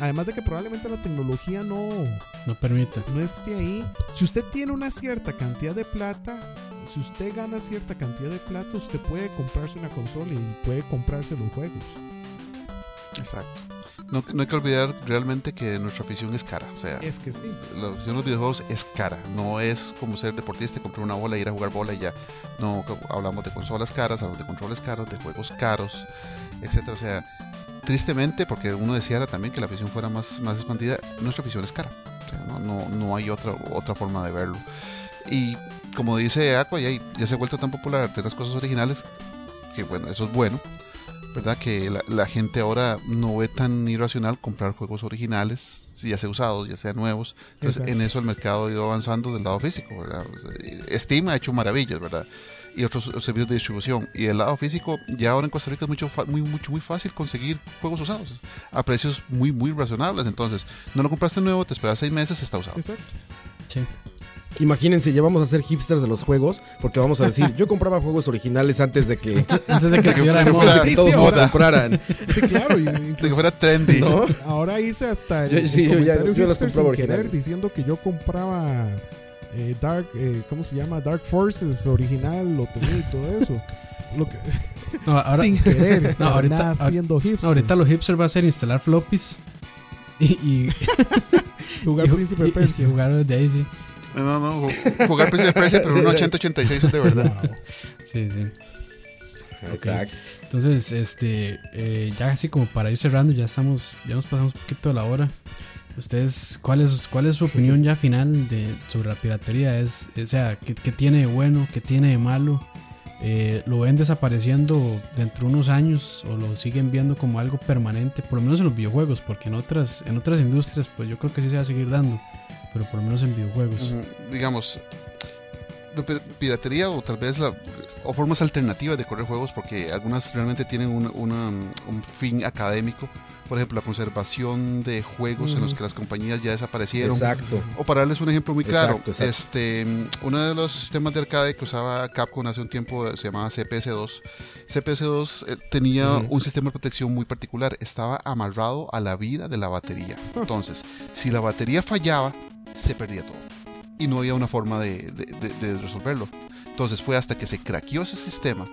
además de que probablemente la tecnología no, No permite. no esté ahí. Si usted tiene una cierta cantidad de plata, si usted gana cierta cantidad de plata, usted puede comprarse una consola y puede comprarse los juegos. Exacto. No, no hay que olvidar realmente que nuestra afición es cara. O sea, Es que sí. la afición de los videojuegos es cara. No es como ser deportista, comprar una bola, ir a jugar bola y ya. No, hablamos de consolas caras, hablamos de controles caros, de juegos caros, etcétera. O sea, tristemente, porque uno deseara también que la afición fuera más, más expandida, nuestra afición es cara. O sea, no, no, no hay otra, otra forma de verlo. Y como dice Aqua, ya, ya se ha vuelto tan popular tener las cosas originales, que bueno, eso es bueno. ¿Verdad? Que la, la gente ahora no ve tan irracional comprar juegos originales, si ya sea usados, ya sean nuevos. Entonces, Exacto. en eso el mercado ha ido avanzando del lado físico, ¿verdad? Sea, Steam ha hecho maravillas, ¿verdad? Y otros servicios de distribución. Y el lado físico, ya ahora en Costa Rica es mucho, fa- muy, mucho, muy fácil conseguir juegos usados a precios muy, muy razonables. Entonces, no lo compraste nuevo, te esperas seis meses, está usado. Exacto. Sí. Imagínense, ya vamos a ser hipsters de los juegos, porque vamos a decir, yo compraba juegos originales antes de que, Antes de que estuviera de que moda. fuera- de que todos Sí, los ahora. compraran. Sí, claro. y De que incluso- fuera trendy. ¿No? Ahora hice hasta el, Yo- el sí, yo ya- yo las hipster compraba sin querer originales. diciendo que yo compraba eh, Dark, eh, ¿cómo se llama? Dark Forces original, lo tenía y todo eso. Lo que, No, ahora, sin querer, No, ahorita- nada siendo hipster. no, ahorita los hipsters va a ser instalar floppies y, y, jugar y Príncipe y- y Persia. jugar Daisy. No, no, ju- jugar Príncipe de Persia, pero un 8086 es de verdad. Wow. Sí, sí. Exacto. Entonces, este, eh, ya así como para ir cerrando, ya estamos, ya nos pasamos un poquito de la hora. Ustedes, ¿cuál es, cuál es su opinión ya final de, sobre la piratería? Es, o sea, ¿qué, qué tiene de bueno? ¿Qué tiene de malo? Eh, ¿Lo ven desapareciendo dentro de unos años o lo siguen viendo como algo permanente? Por lo menos en los videojuegos, porque en otras, en otras industrias, pues yo creo que sí se va a seguir dando, pero por lo menos en videojuegos. Ujú, digamos, la pi- piratería o tal vez la, o formas alternativas de correr juegos porque algunas realmente tienen un, una, un fin académico. Por ejemplo, la conservación de juegos en los que las compañías ya desaparecieron. Exacto. O para darles un ejemplo muy claro, Exacto, exacto. este uno de los sistemas de arcade que usaba Capcom hace un tiempo se llamaba CPS2. CPS2 eh, tenía un sistema de protección muy particular, estaba amarrado a la vida de la batería. Entonces, si la batería fallaba, se perdía todo. Y no había una forma de, de- de- de resolverlo. Entonces fue hasta que se craqueó ese sistema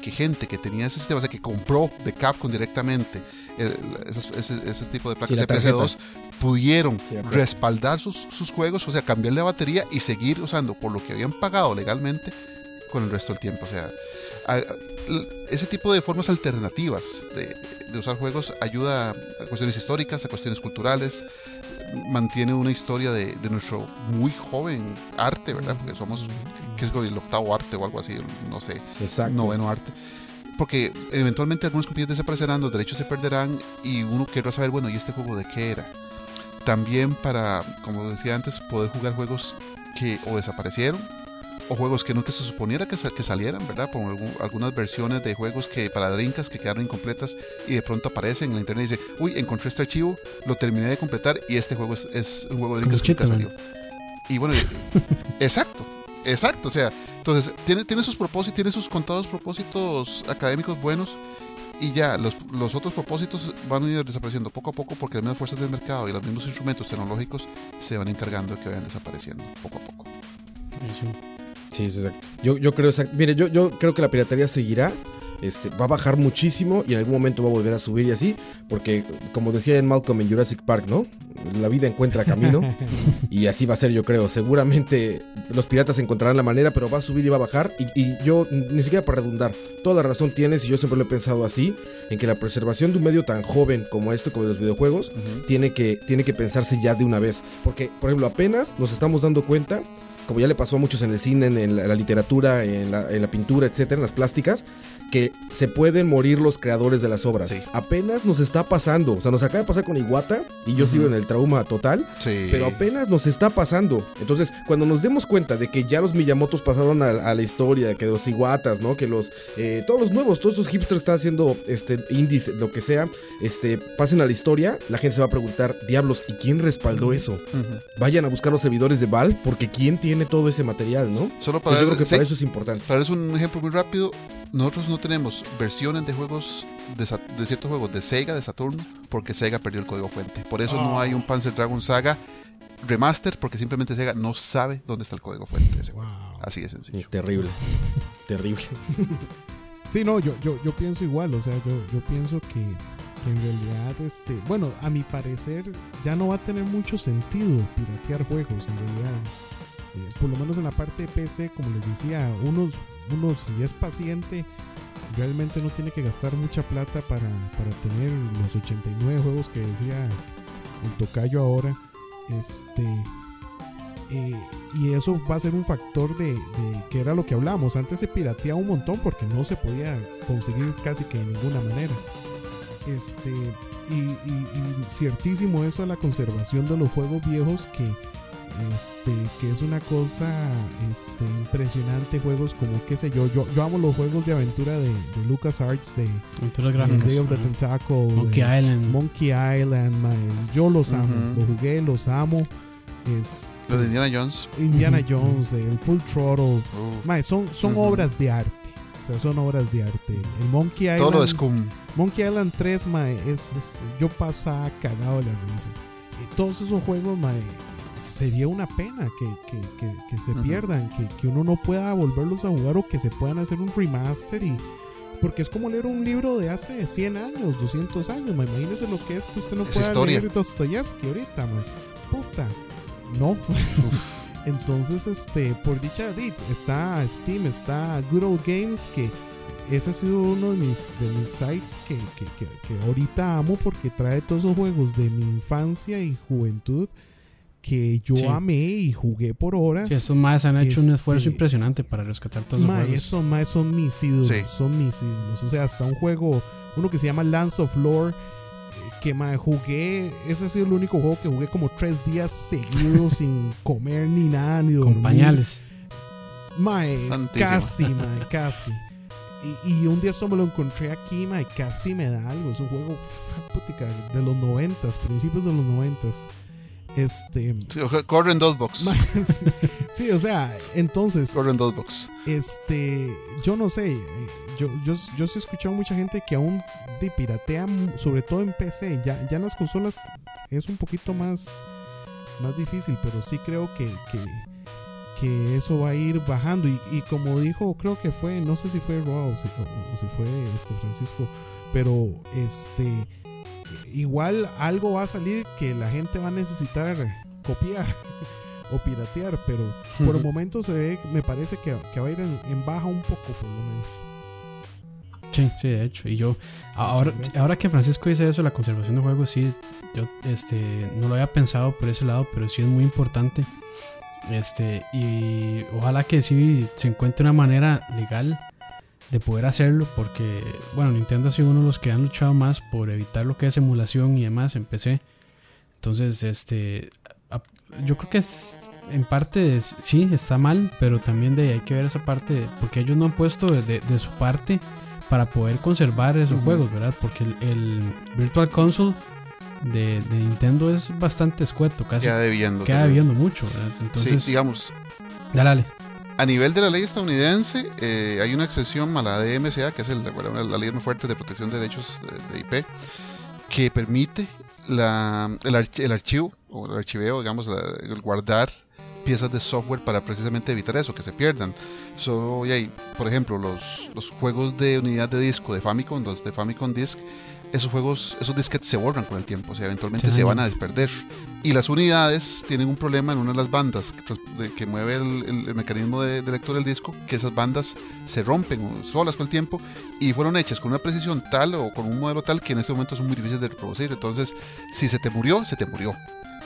que gente que tenía ese sistema, o sea, que compró de Capcom directamente el- esos- ese, ese tipo de placas la CPS2, pudieron Sí, de respaldar sus, sus juegos, o sea, cambiarle la batería y seguir usando por lo que habían pagado legalmente con el resto del tiempo. O sea, a- a- l- ese tipo de formas alternativas de, de usar juegos ayuda a cuestiones históricas, a cuestiones culturales, mantiene una historia de, de nuestro muy joven arte, ¿verdad? Porque somos, que es el octavo arte o algo así, no sé, Exacto. noveno arte. Porque eventualmente algunas compañías desaparecerán, los derechos se perderán y uno querrá saber, bueno, ¿y este juego de qué era? También para, como decía antes, poder jugar juegos que o desaparecieron o juegos que nunca se suponiera que, sa- que salieran, ¿verdad? Por algún- algunas versiones de juegos que para Drinkas que quedaron incompletas y de pronto aparecen en la internet y dice, uy, encontré este archivo, lo terminé de completar y este juego es, es un juego de Drinkas que nunca salió. Y bueno, exacto, exacto, o sea, entonces tiene, tiene sus propósitos, tiene sus contados propósitos académicos buenos y ya, los, los otros propósitos van a ir desapareciendo poco a poco porque las mismas fuerzas del mercado y los mismos instrumentos tecnológicos se van encargando de que vayan desapareciendo poco a poco. Sí, sí, exacto. Yo, yo creo exact- Mire, yo, yo creo que la piratería seguirá, este, va a bajar muchísimo y en algún momento va a volver a subir y así, porque como decía en Malcolm en Jurassic Park, ¿no? La vida encuentra camino y así va a ser yo creo. Seguramente los piratas encontrarán la manera, pero va a subir y va a bajar y, y yo, ni siquiera para redundar, toda la razón tienes y yo siempre lo he pensado así, en que la preservación de un medio tan joven como este, como los videojuegos, tiene, que, tiene que pensarse ya de una vez. Porque, por ejemplo, apenas nos estamos dando cuenta como ya le pasó a muchos en el cine, en, la, literatura, en la, en la, pintura, etcétera, en las plásticas, que se pueden morir los creadores de las obras. Apenas nos está pasando. O sea, nos acaba de pasar con Iguata y yo sigo en el trauma total. Pero apenas nos está pasando. Entonces, cuando nos demos cuenta de que ya los Miyamotos pasaron a, la historia, que los Iguatas, ¿no? Que los. Eh, todos los nuevos, todos esos hipsters están haciendo este, indies, lo que sea, este, pasen a la historia, la gente se va a preguntar, diablos, ¿y quién respaldó eso? Vayan a buscar los servidores de Valve, porque ¿quién tiene todo ese material, no? Solo para. yo creo que para eso es importante. Para eso un ejemplo muy rápido. Nosotros no tenemos versiones de juegos de, ciertos juegos de Sega, de Saturno, porque Sega perdió el código fuente. Por eso no hay un Panzer Dragon Saga remaster, porque simplemente Sega no sabe dónde está el código fuente. Así de sencillo. Terrible. Terrible. sí, no, yo, yo, yo pienso igual, o sea, yo, yo pienso que, en realidad, este, bueno, a mi parecer ya no va a tener mucho sentido piratear juegos, en realidad. Eh, por lo menos en la parte de PC, como les decía, unos, unos si es paciente, realmente no tiene que gastar mucha plata para, tener los 89 juegos que decía el tocayo ahora. Este. Eh, y eso va a ser un factor de, que era lo que hablamos. Antes se pirateaba un montón porque no se podía conseguir casi que de ninguna manera. Este. Y, y ciertísimo eso de la conservación de los juegos viejos que este, que es una cosa este, impresionante. Juegos como, qué sé yo, yo, yo amo los juegos de aventura de, de LucasArts, de, Day of the Tentacle, Monkey Island. Monkey Island, yo los amo, los jugué, los amo. Es, los de Indiana Jones. Indiana Jones, el Full Throttle. son son obras de arte. O sea, son obras de arte. El Monkey Island. Todo es como. Monkey Island 3, es, yo pasaba cagado la risa. Y todos esos juegos, mae, sería una pena que, se pierdan, que, uno no pueda volverlos a jugar o que se puedan hacer un remaster y... Porque es como leer un libro de hace 100 años, 200 años, imagínese lo que es que usted no pueda leer Dostoyevsky ahorita, Puta, no. Entonces, este, por dicha, está Steam, está Good Old Games, que ese ha sido uno de mis, de mis sites que, que ahorita amo porque trae todos esos juegos de mi infancia y juventud que yo amé y jugué por horas. Sí, esos más han hecho un esfuerzo este, impresionante para rescatar todos los juegos. Esos más son mis ídolos, son mis ídolos. O sea, hasta un juego, uno que se llama Lance of Lore, eh, que más jugué, ese ha sido el único juego que jugué como tres días seguidos sin comer ni nada, ni dormir. Con pañales. Mae, casi, mae, casi. Y, un día solo me lo encontré aquí, mae, casi me da algo. Es un juego de los noventas, principios de los noventas. Este. Sí, corren dos box. sí, o sea, entonces. Corren dos box. Este. Yo no sé. Yo, yo, yo sí he escuchado mucha gente que aún de piratea, sobre todo en PC. Ya, ya en las consolas es un poquito más, más difícil, pero sí creo que, que, que eso va a ir bajando. Y, y, como dijo, creo que fue, no sé si fue Roa o si, o si fue este Francisco, pero este igual algo va a salir que la gente va a necesitar copiar o piratear, pero por el momento se ve, me parece que, va a ir en, baja un poco por lo menos. Sí, sí, de hecho. Y yo, ahora, ahora que Francisco dice eso, la conservación de juegos, sí, yo este, no lo había pensado por ese lado, pero sí es muy importante. Este, y ojalá que sí se encuentre una manera legal de poder hacerlo porque, bueno, Nintendo ha sido uno de los que han luchado más por evitar lo que es emulación y demás en PC. Entonces, este, yo creo que es, en parte sí, está mal, pero también de hay que ver esa parte, porque ellos no han puesto de, su parte para poder conservar esos juegos, ¿verdad? Porque el, Virtual Console de, Nintendo es bastante escueto, casi. Queda debiendo. Queda debiendo mucho, Entonces, sí, digamos. Dale, dale a nivel de la ley estadounidense, eh, hay una excepción a la DMCA, que es la ley más fuerte de protección de derechos de, IP, que permite el, archivo o el archiveo, digamos, el guardar piezas de software para precisamente evitar eso, que se pierdan. Solo hay, por ejemplo, los, juegos de unidad de disco de Famicom, los de Famicom Disk, esos juegos, esos disquetes se borran con el tiempo, o sea, eventualmente se van a desperder. Y las unidades tienen un problema en una de las bandas que, que mueve el, mecanismo de, lectura del disco, que esas bandas se rompen solas con el tiempo y fueron hechas con una precisión tal o con un modelo tal que en ese momento son muy difíciles de reproducir. Entonces, si se te murió, se te murió.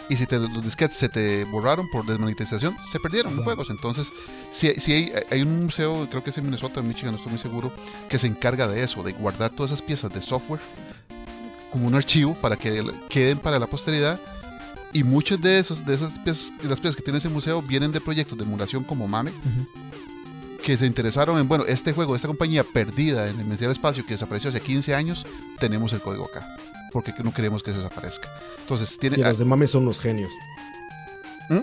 Y si te, los disquetes se te borraron por desmonetización, se perdieron los juegos. Entonces, si, si hay, hay, un museo, creo que es en Minnesota, en Michigan, no estoy muy seguro, que se encarga de eso, de guardar todas esas piezas de software como un archivo para que queden para la posteridad. Y muchas de, esos, de esas piezas, las piezas que tiene ese museo vienen de proyectos de emulación como MAME, que se interesaron en, bueno, este juego, esta compañía perdida en el del Espacio que desapareció hace 15 años, tenemos el código acá, porque no queremos que se desaparezca. Entonces, tiene... Y los de MAME son los genios. ¿Mm?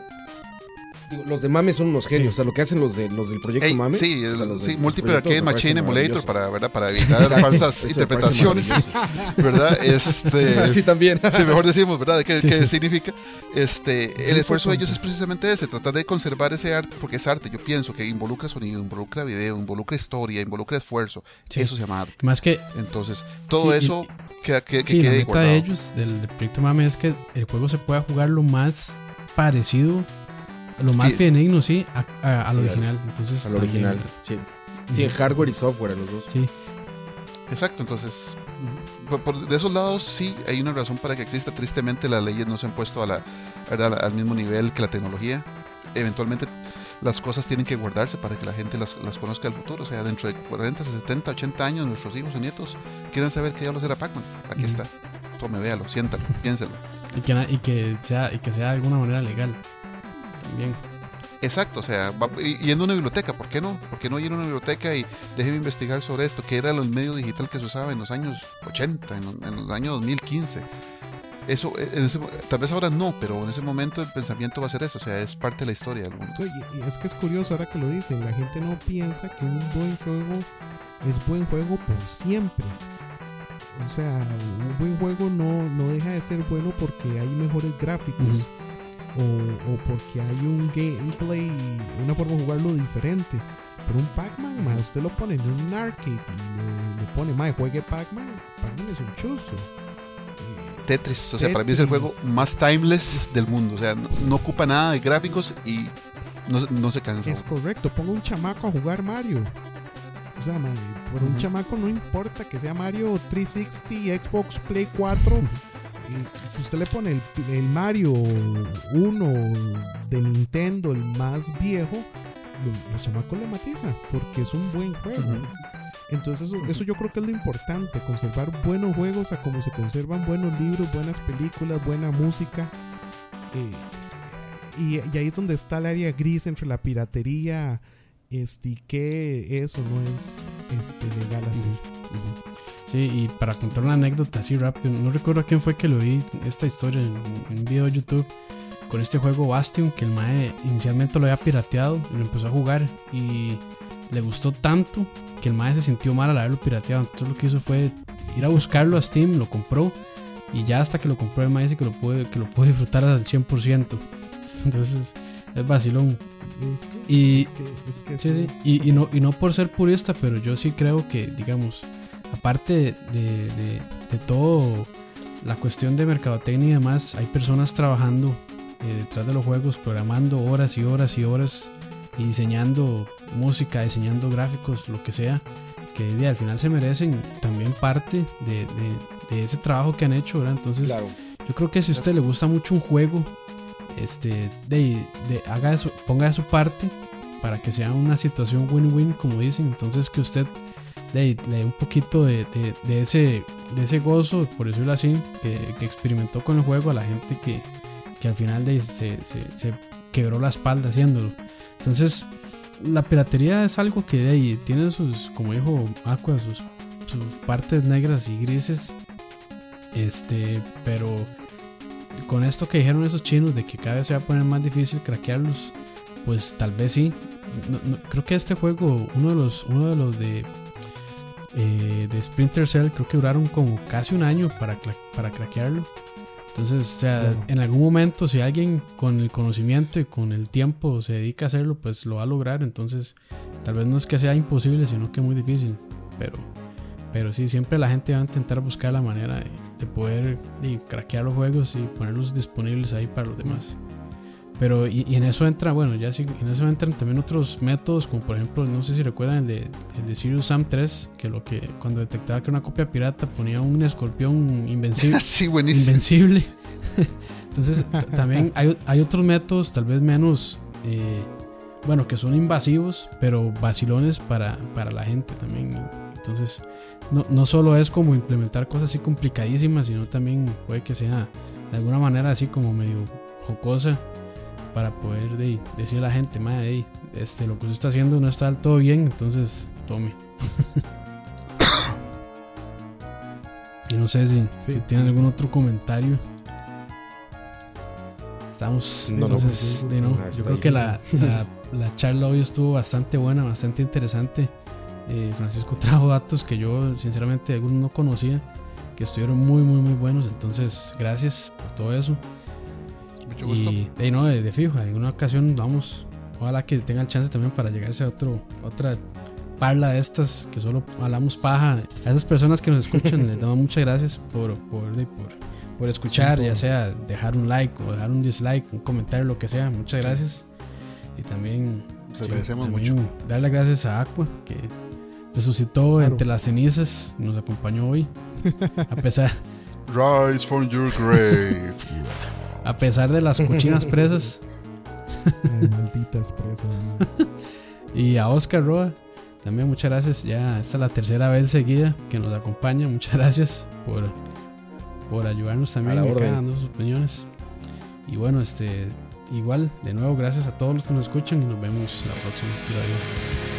Los de Mame son unos genios. O sea, lo que hacen los, de, los del proyecto Mame. Sí, sí Multiple Arcade Machine Emulator para, ¿verdad? para evitar falsas interpretaciones. ¿Verdad? Este, Así también. sí, mejor decimos, ¿verdad? ¿Qué, qué significa? Este, el esfuerzo de ellos es precisamente ese, tratar de conservar ese arte, porque es arte, yo pienso que involucra sonido, involucra video, involucra historia, involucra esfuerzo. Eso se llama arte. Más que. Entonces, todo eso. Que, que, sí, la meta de ellos, del, del proyecto Mame, es que el juego se pueda jugar lo más parecido lo más fidedigno, sí, a, lo original. Entonces, al original, sí. Sí, en hardware y software, los dos. Sí. Exacto, entonces, de esos lados sí hay una razón para que exista. Tristemente, las leyes no se han puesto a la, al mismo nivel que la tecnología. Eventualmente, las cosas tienen que guardarse para que la gente las, las conozca al futuro. O sea, dentro de 40, 70, 80 años, nuestros hijos y nietos quieran saber que ya lo era Pac-Man. Aquí está. Tome, véalo, siéntalo, piénselo. Y que, y que, sea, y que sea de alguna manera legal. Bien. Exacto, o sea, yendo a una biblioteca, ¿por qué no? ¿Por qué no ir a una biblioteca y déjeme investigar sobre esto? que era el medio digital que se usaba en los años 80, en, los años 2015? Eso, en tal vez ahora no, pero en ese momento el pensamiento va a ser eso, o sea, es parte de la historia del mundo. Y, es que es curioso ahora que lo dicen, la gente no piensa que un buen juego es buen juego por siempre. O sea, un buen juego no, no deja de ser bueno porque hay mejores gráficos o, porque hay un gameplay, una forma de jugarlo diferente. Pero un Pac-Man, usted lo pone en un arcade y le, pone, más juegue Pac-Man, Pac-Man es un chuzo. Eh, Tetris, o sea, para mí es el juego más timeless del mundo. O sea, no, ocupa nada de gráficos y no, se cansa. Es correcto, ponga un chamaco a jugar Mario. O sea, por un chamaco no importa que sea Mario 360, Xbox Play 4 si usted le pone el, Mario 1 de Nintendo, el más viejo, los chamacos le matizan porque es un buen juego. Entonces eso, yo creo que es lo importante, conservar buenos juegos a como se conservan buenos libros, buenas películas, buena música. Eh, y, ahí es donde está el área gris entre la piratería este, y que eso no es este, legal así. Sí, y para contar una anécdota así rápido, no recuerdo a quién fue que lo vi esta historia en, un video de YouTube con este juego Bastion, que el Mae inicialmente lo había pirateado, lo empezó a jugar y le gustó tanto que el Mae se sintió mal al haberlo pirateado. Entonces lo que hizo fue ir a buscarlo a Steam, lo compró y ya hasta que lo compró el Mae dice que lo puede, que lo puede disfrutar al 100%. Entonces es vacilón. Y, y, no, y no por ser purista, pero yo sí creo que, digamos, aparte de, de, todo la cuestión de mercadotecnia y demás, hay personas trabajando eh, detrás de los juegos, programando horas y horas y horas y diseñando música, diseñando gráficos, lo que sea, que al final se merecen también parte de, de ese trabajo que han hecho, ¿verdad? Entonces, yo creo que si a usted le gusta mucho un juego, este, de, haga eso, ponga de su parte para que sea una situación win-win, como dicen, entonces que usted de, de un poquito de, de, ese, de ese gozo, por decirlo así, que, que, experimentó con el juego a la gente que, que al final de, se, se, quebró la espalda haciéndolo. Entonces, la piratería es algo que de ahí tiene sus, como dijo Aqua, sus, partes negras y grises. Este, pero con esto que dijeron esos chinos de que cada vez se va a poner más difícil craquearlos, pues tal vez sí. creo que este juego, uno de los, uno de los de eh, de Splinter Cell creo que duraron como casi un año para, para craquearlo. Entonces, o sea, en algún momento, si alguien con el conocimiento y con el tiempo se dedica a hacerlo, pues lo va a lograr. Entonces, tal vez no es que sea imposible, sino que es muy difícil. Pero, pero sí, siempre la gente va a intentar buscar la manera de, de poder craquear los juegos y ponerlos disponibles ahí para los demás. Pero y, en eso entra, bueno, ya sí, en eso entran también otros métodos, como por ejemplo, no sé si recuerdan el de, el de Sirius Sam 3, que lo que cuando detectaba que era una copia pirata ponía un escorpión invencible. sí, buenísimo. Invencible. Entonces, también hay, hay, otros métodos, tal vez menos, eh, bueno, que son invasivos, pero vacilones para, para la gente también. Entonces, no, no solo es como implementar cosas así complicadísimas, sino también puede que sea de alguna manera así como medio jocosa para poder de, decirle a la gente, madre, este, lo que usted está haciendo no está del todo bien, entonces tome. y no sé si, si tienen algún otro comentario. Estamos, No, no, entonces, de no, está yo creo que la, la, la charla hoy estuvo bastante buena, bastante interesante. Eh, Francisco trajo datos que yo sinceramente algunos no conocía, que estuvieron muy, muy, muy buenos. Entonces, gracias por todo eso. Mucho gusto. Y de, no, de, de fijo, en alguna ocasión vamos. Ojalá que tenga el chance también para llegarse a otro, otra parla de estas que solo hablamos paja. A esas personas que nos escuchan, les damos muchas gracias por, por, por, por escuchar, Sí, por- ya sea dejar un like o dejar un dislike, un comentario, lo que sea. Muchas gracias. Y también, Les agradecemos también mucho. darle las gracias a Aqua, que resucitó Claro. entre las cenizas, nos acompañó hoy. A pesar, Rise from your grave. a pesar de las cochinas presas. Ay, malditas presas. man. Y a Oscar Roa, también muchas gracias. Ya esta es la tercera vez seguida que nos acompaña. Muchas gracias por, por ayudarnos también A la acá dando sus opiniones. Y bueno, este igual, de nuevo, gracias a todos los que nos escuchan y nos vemos la próxima.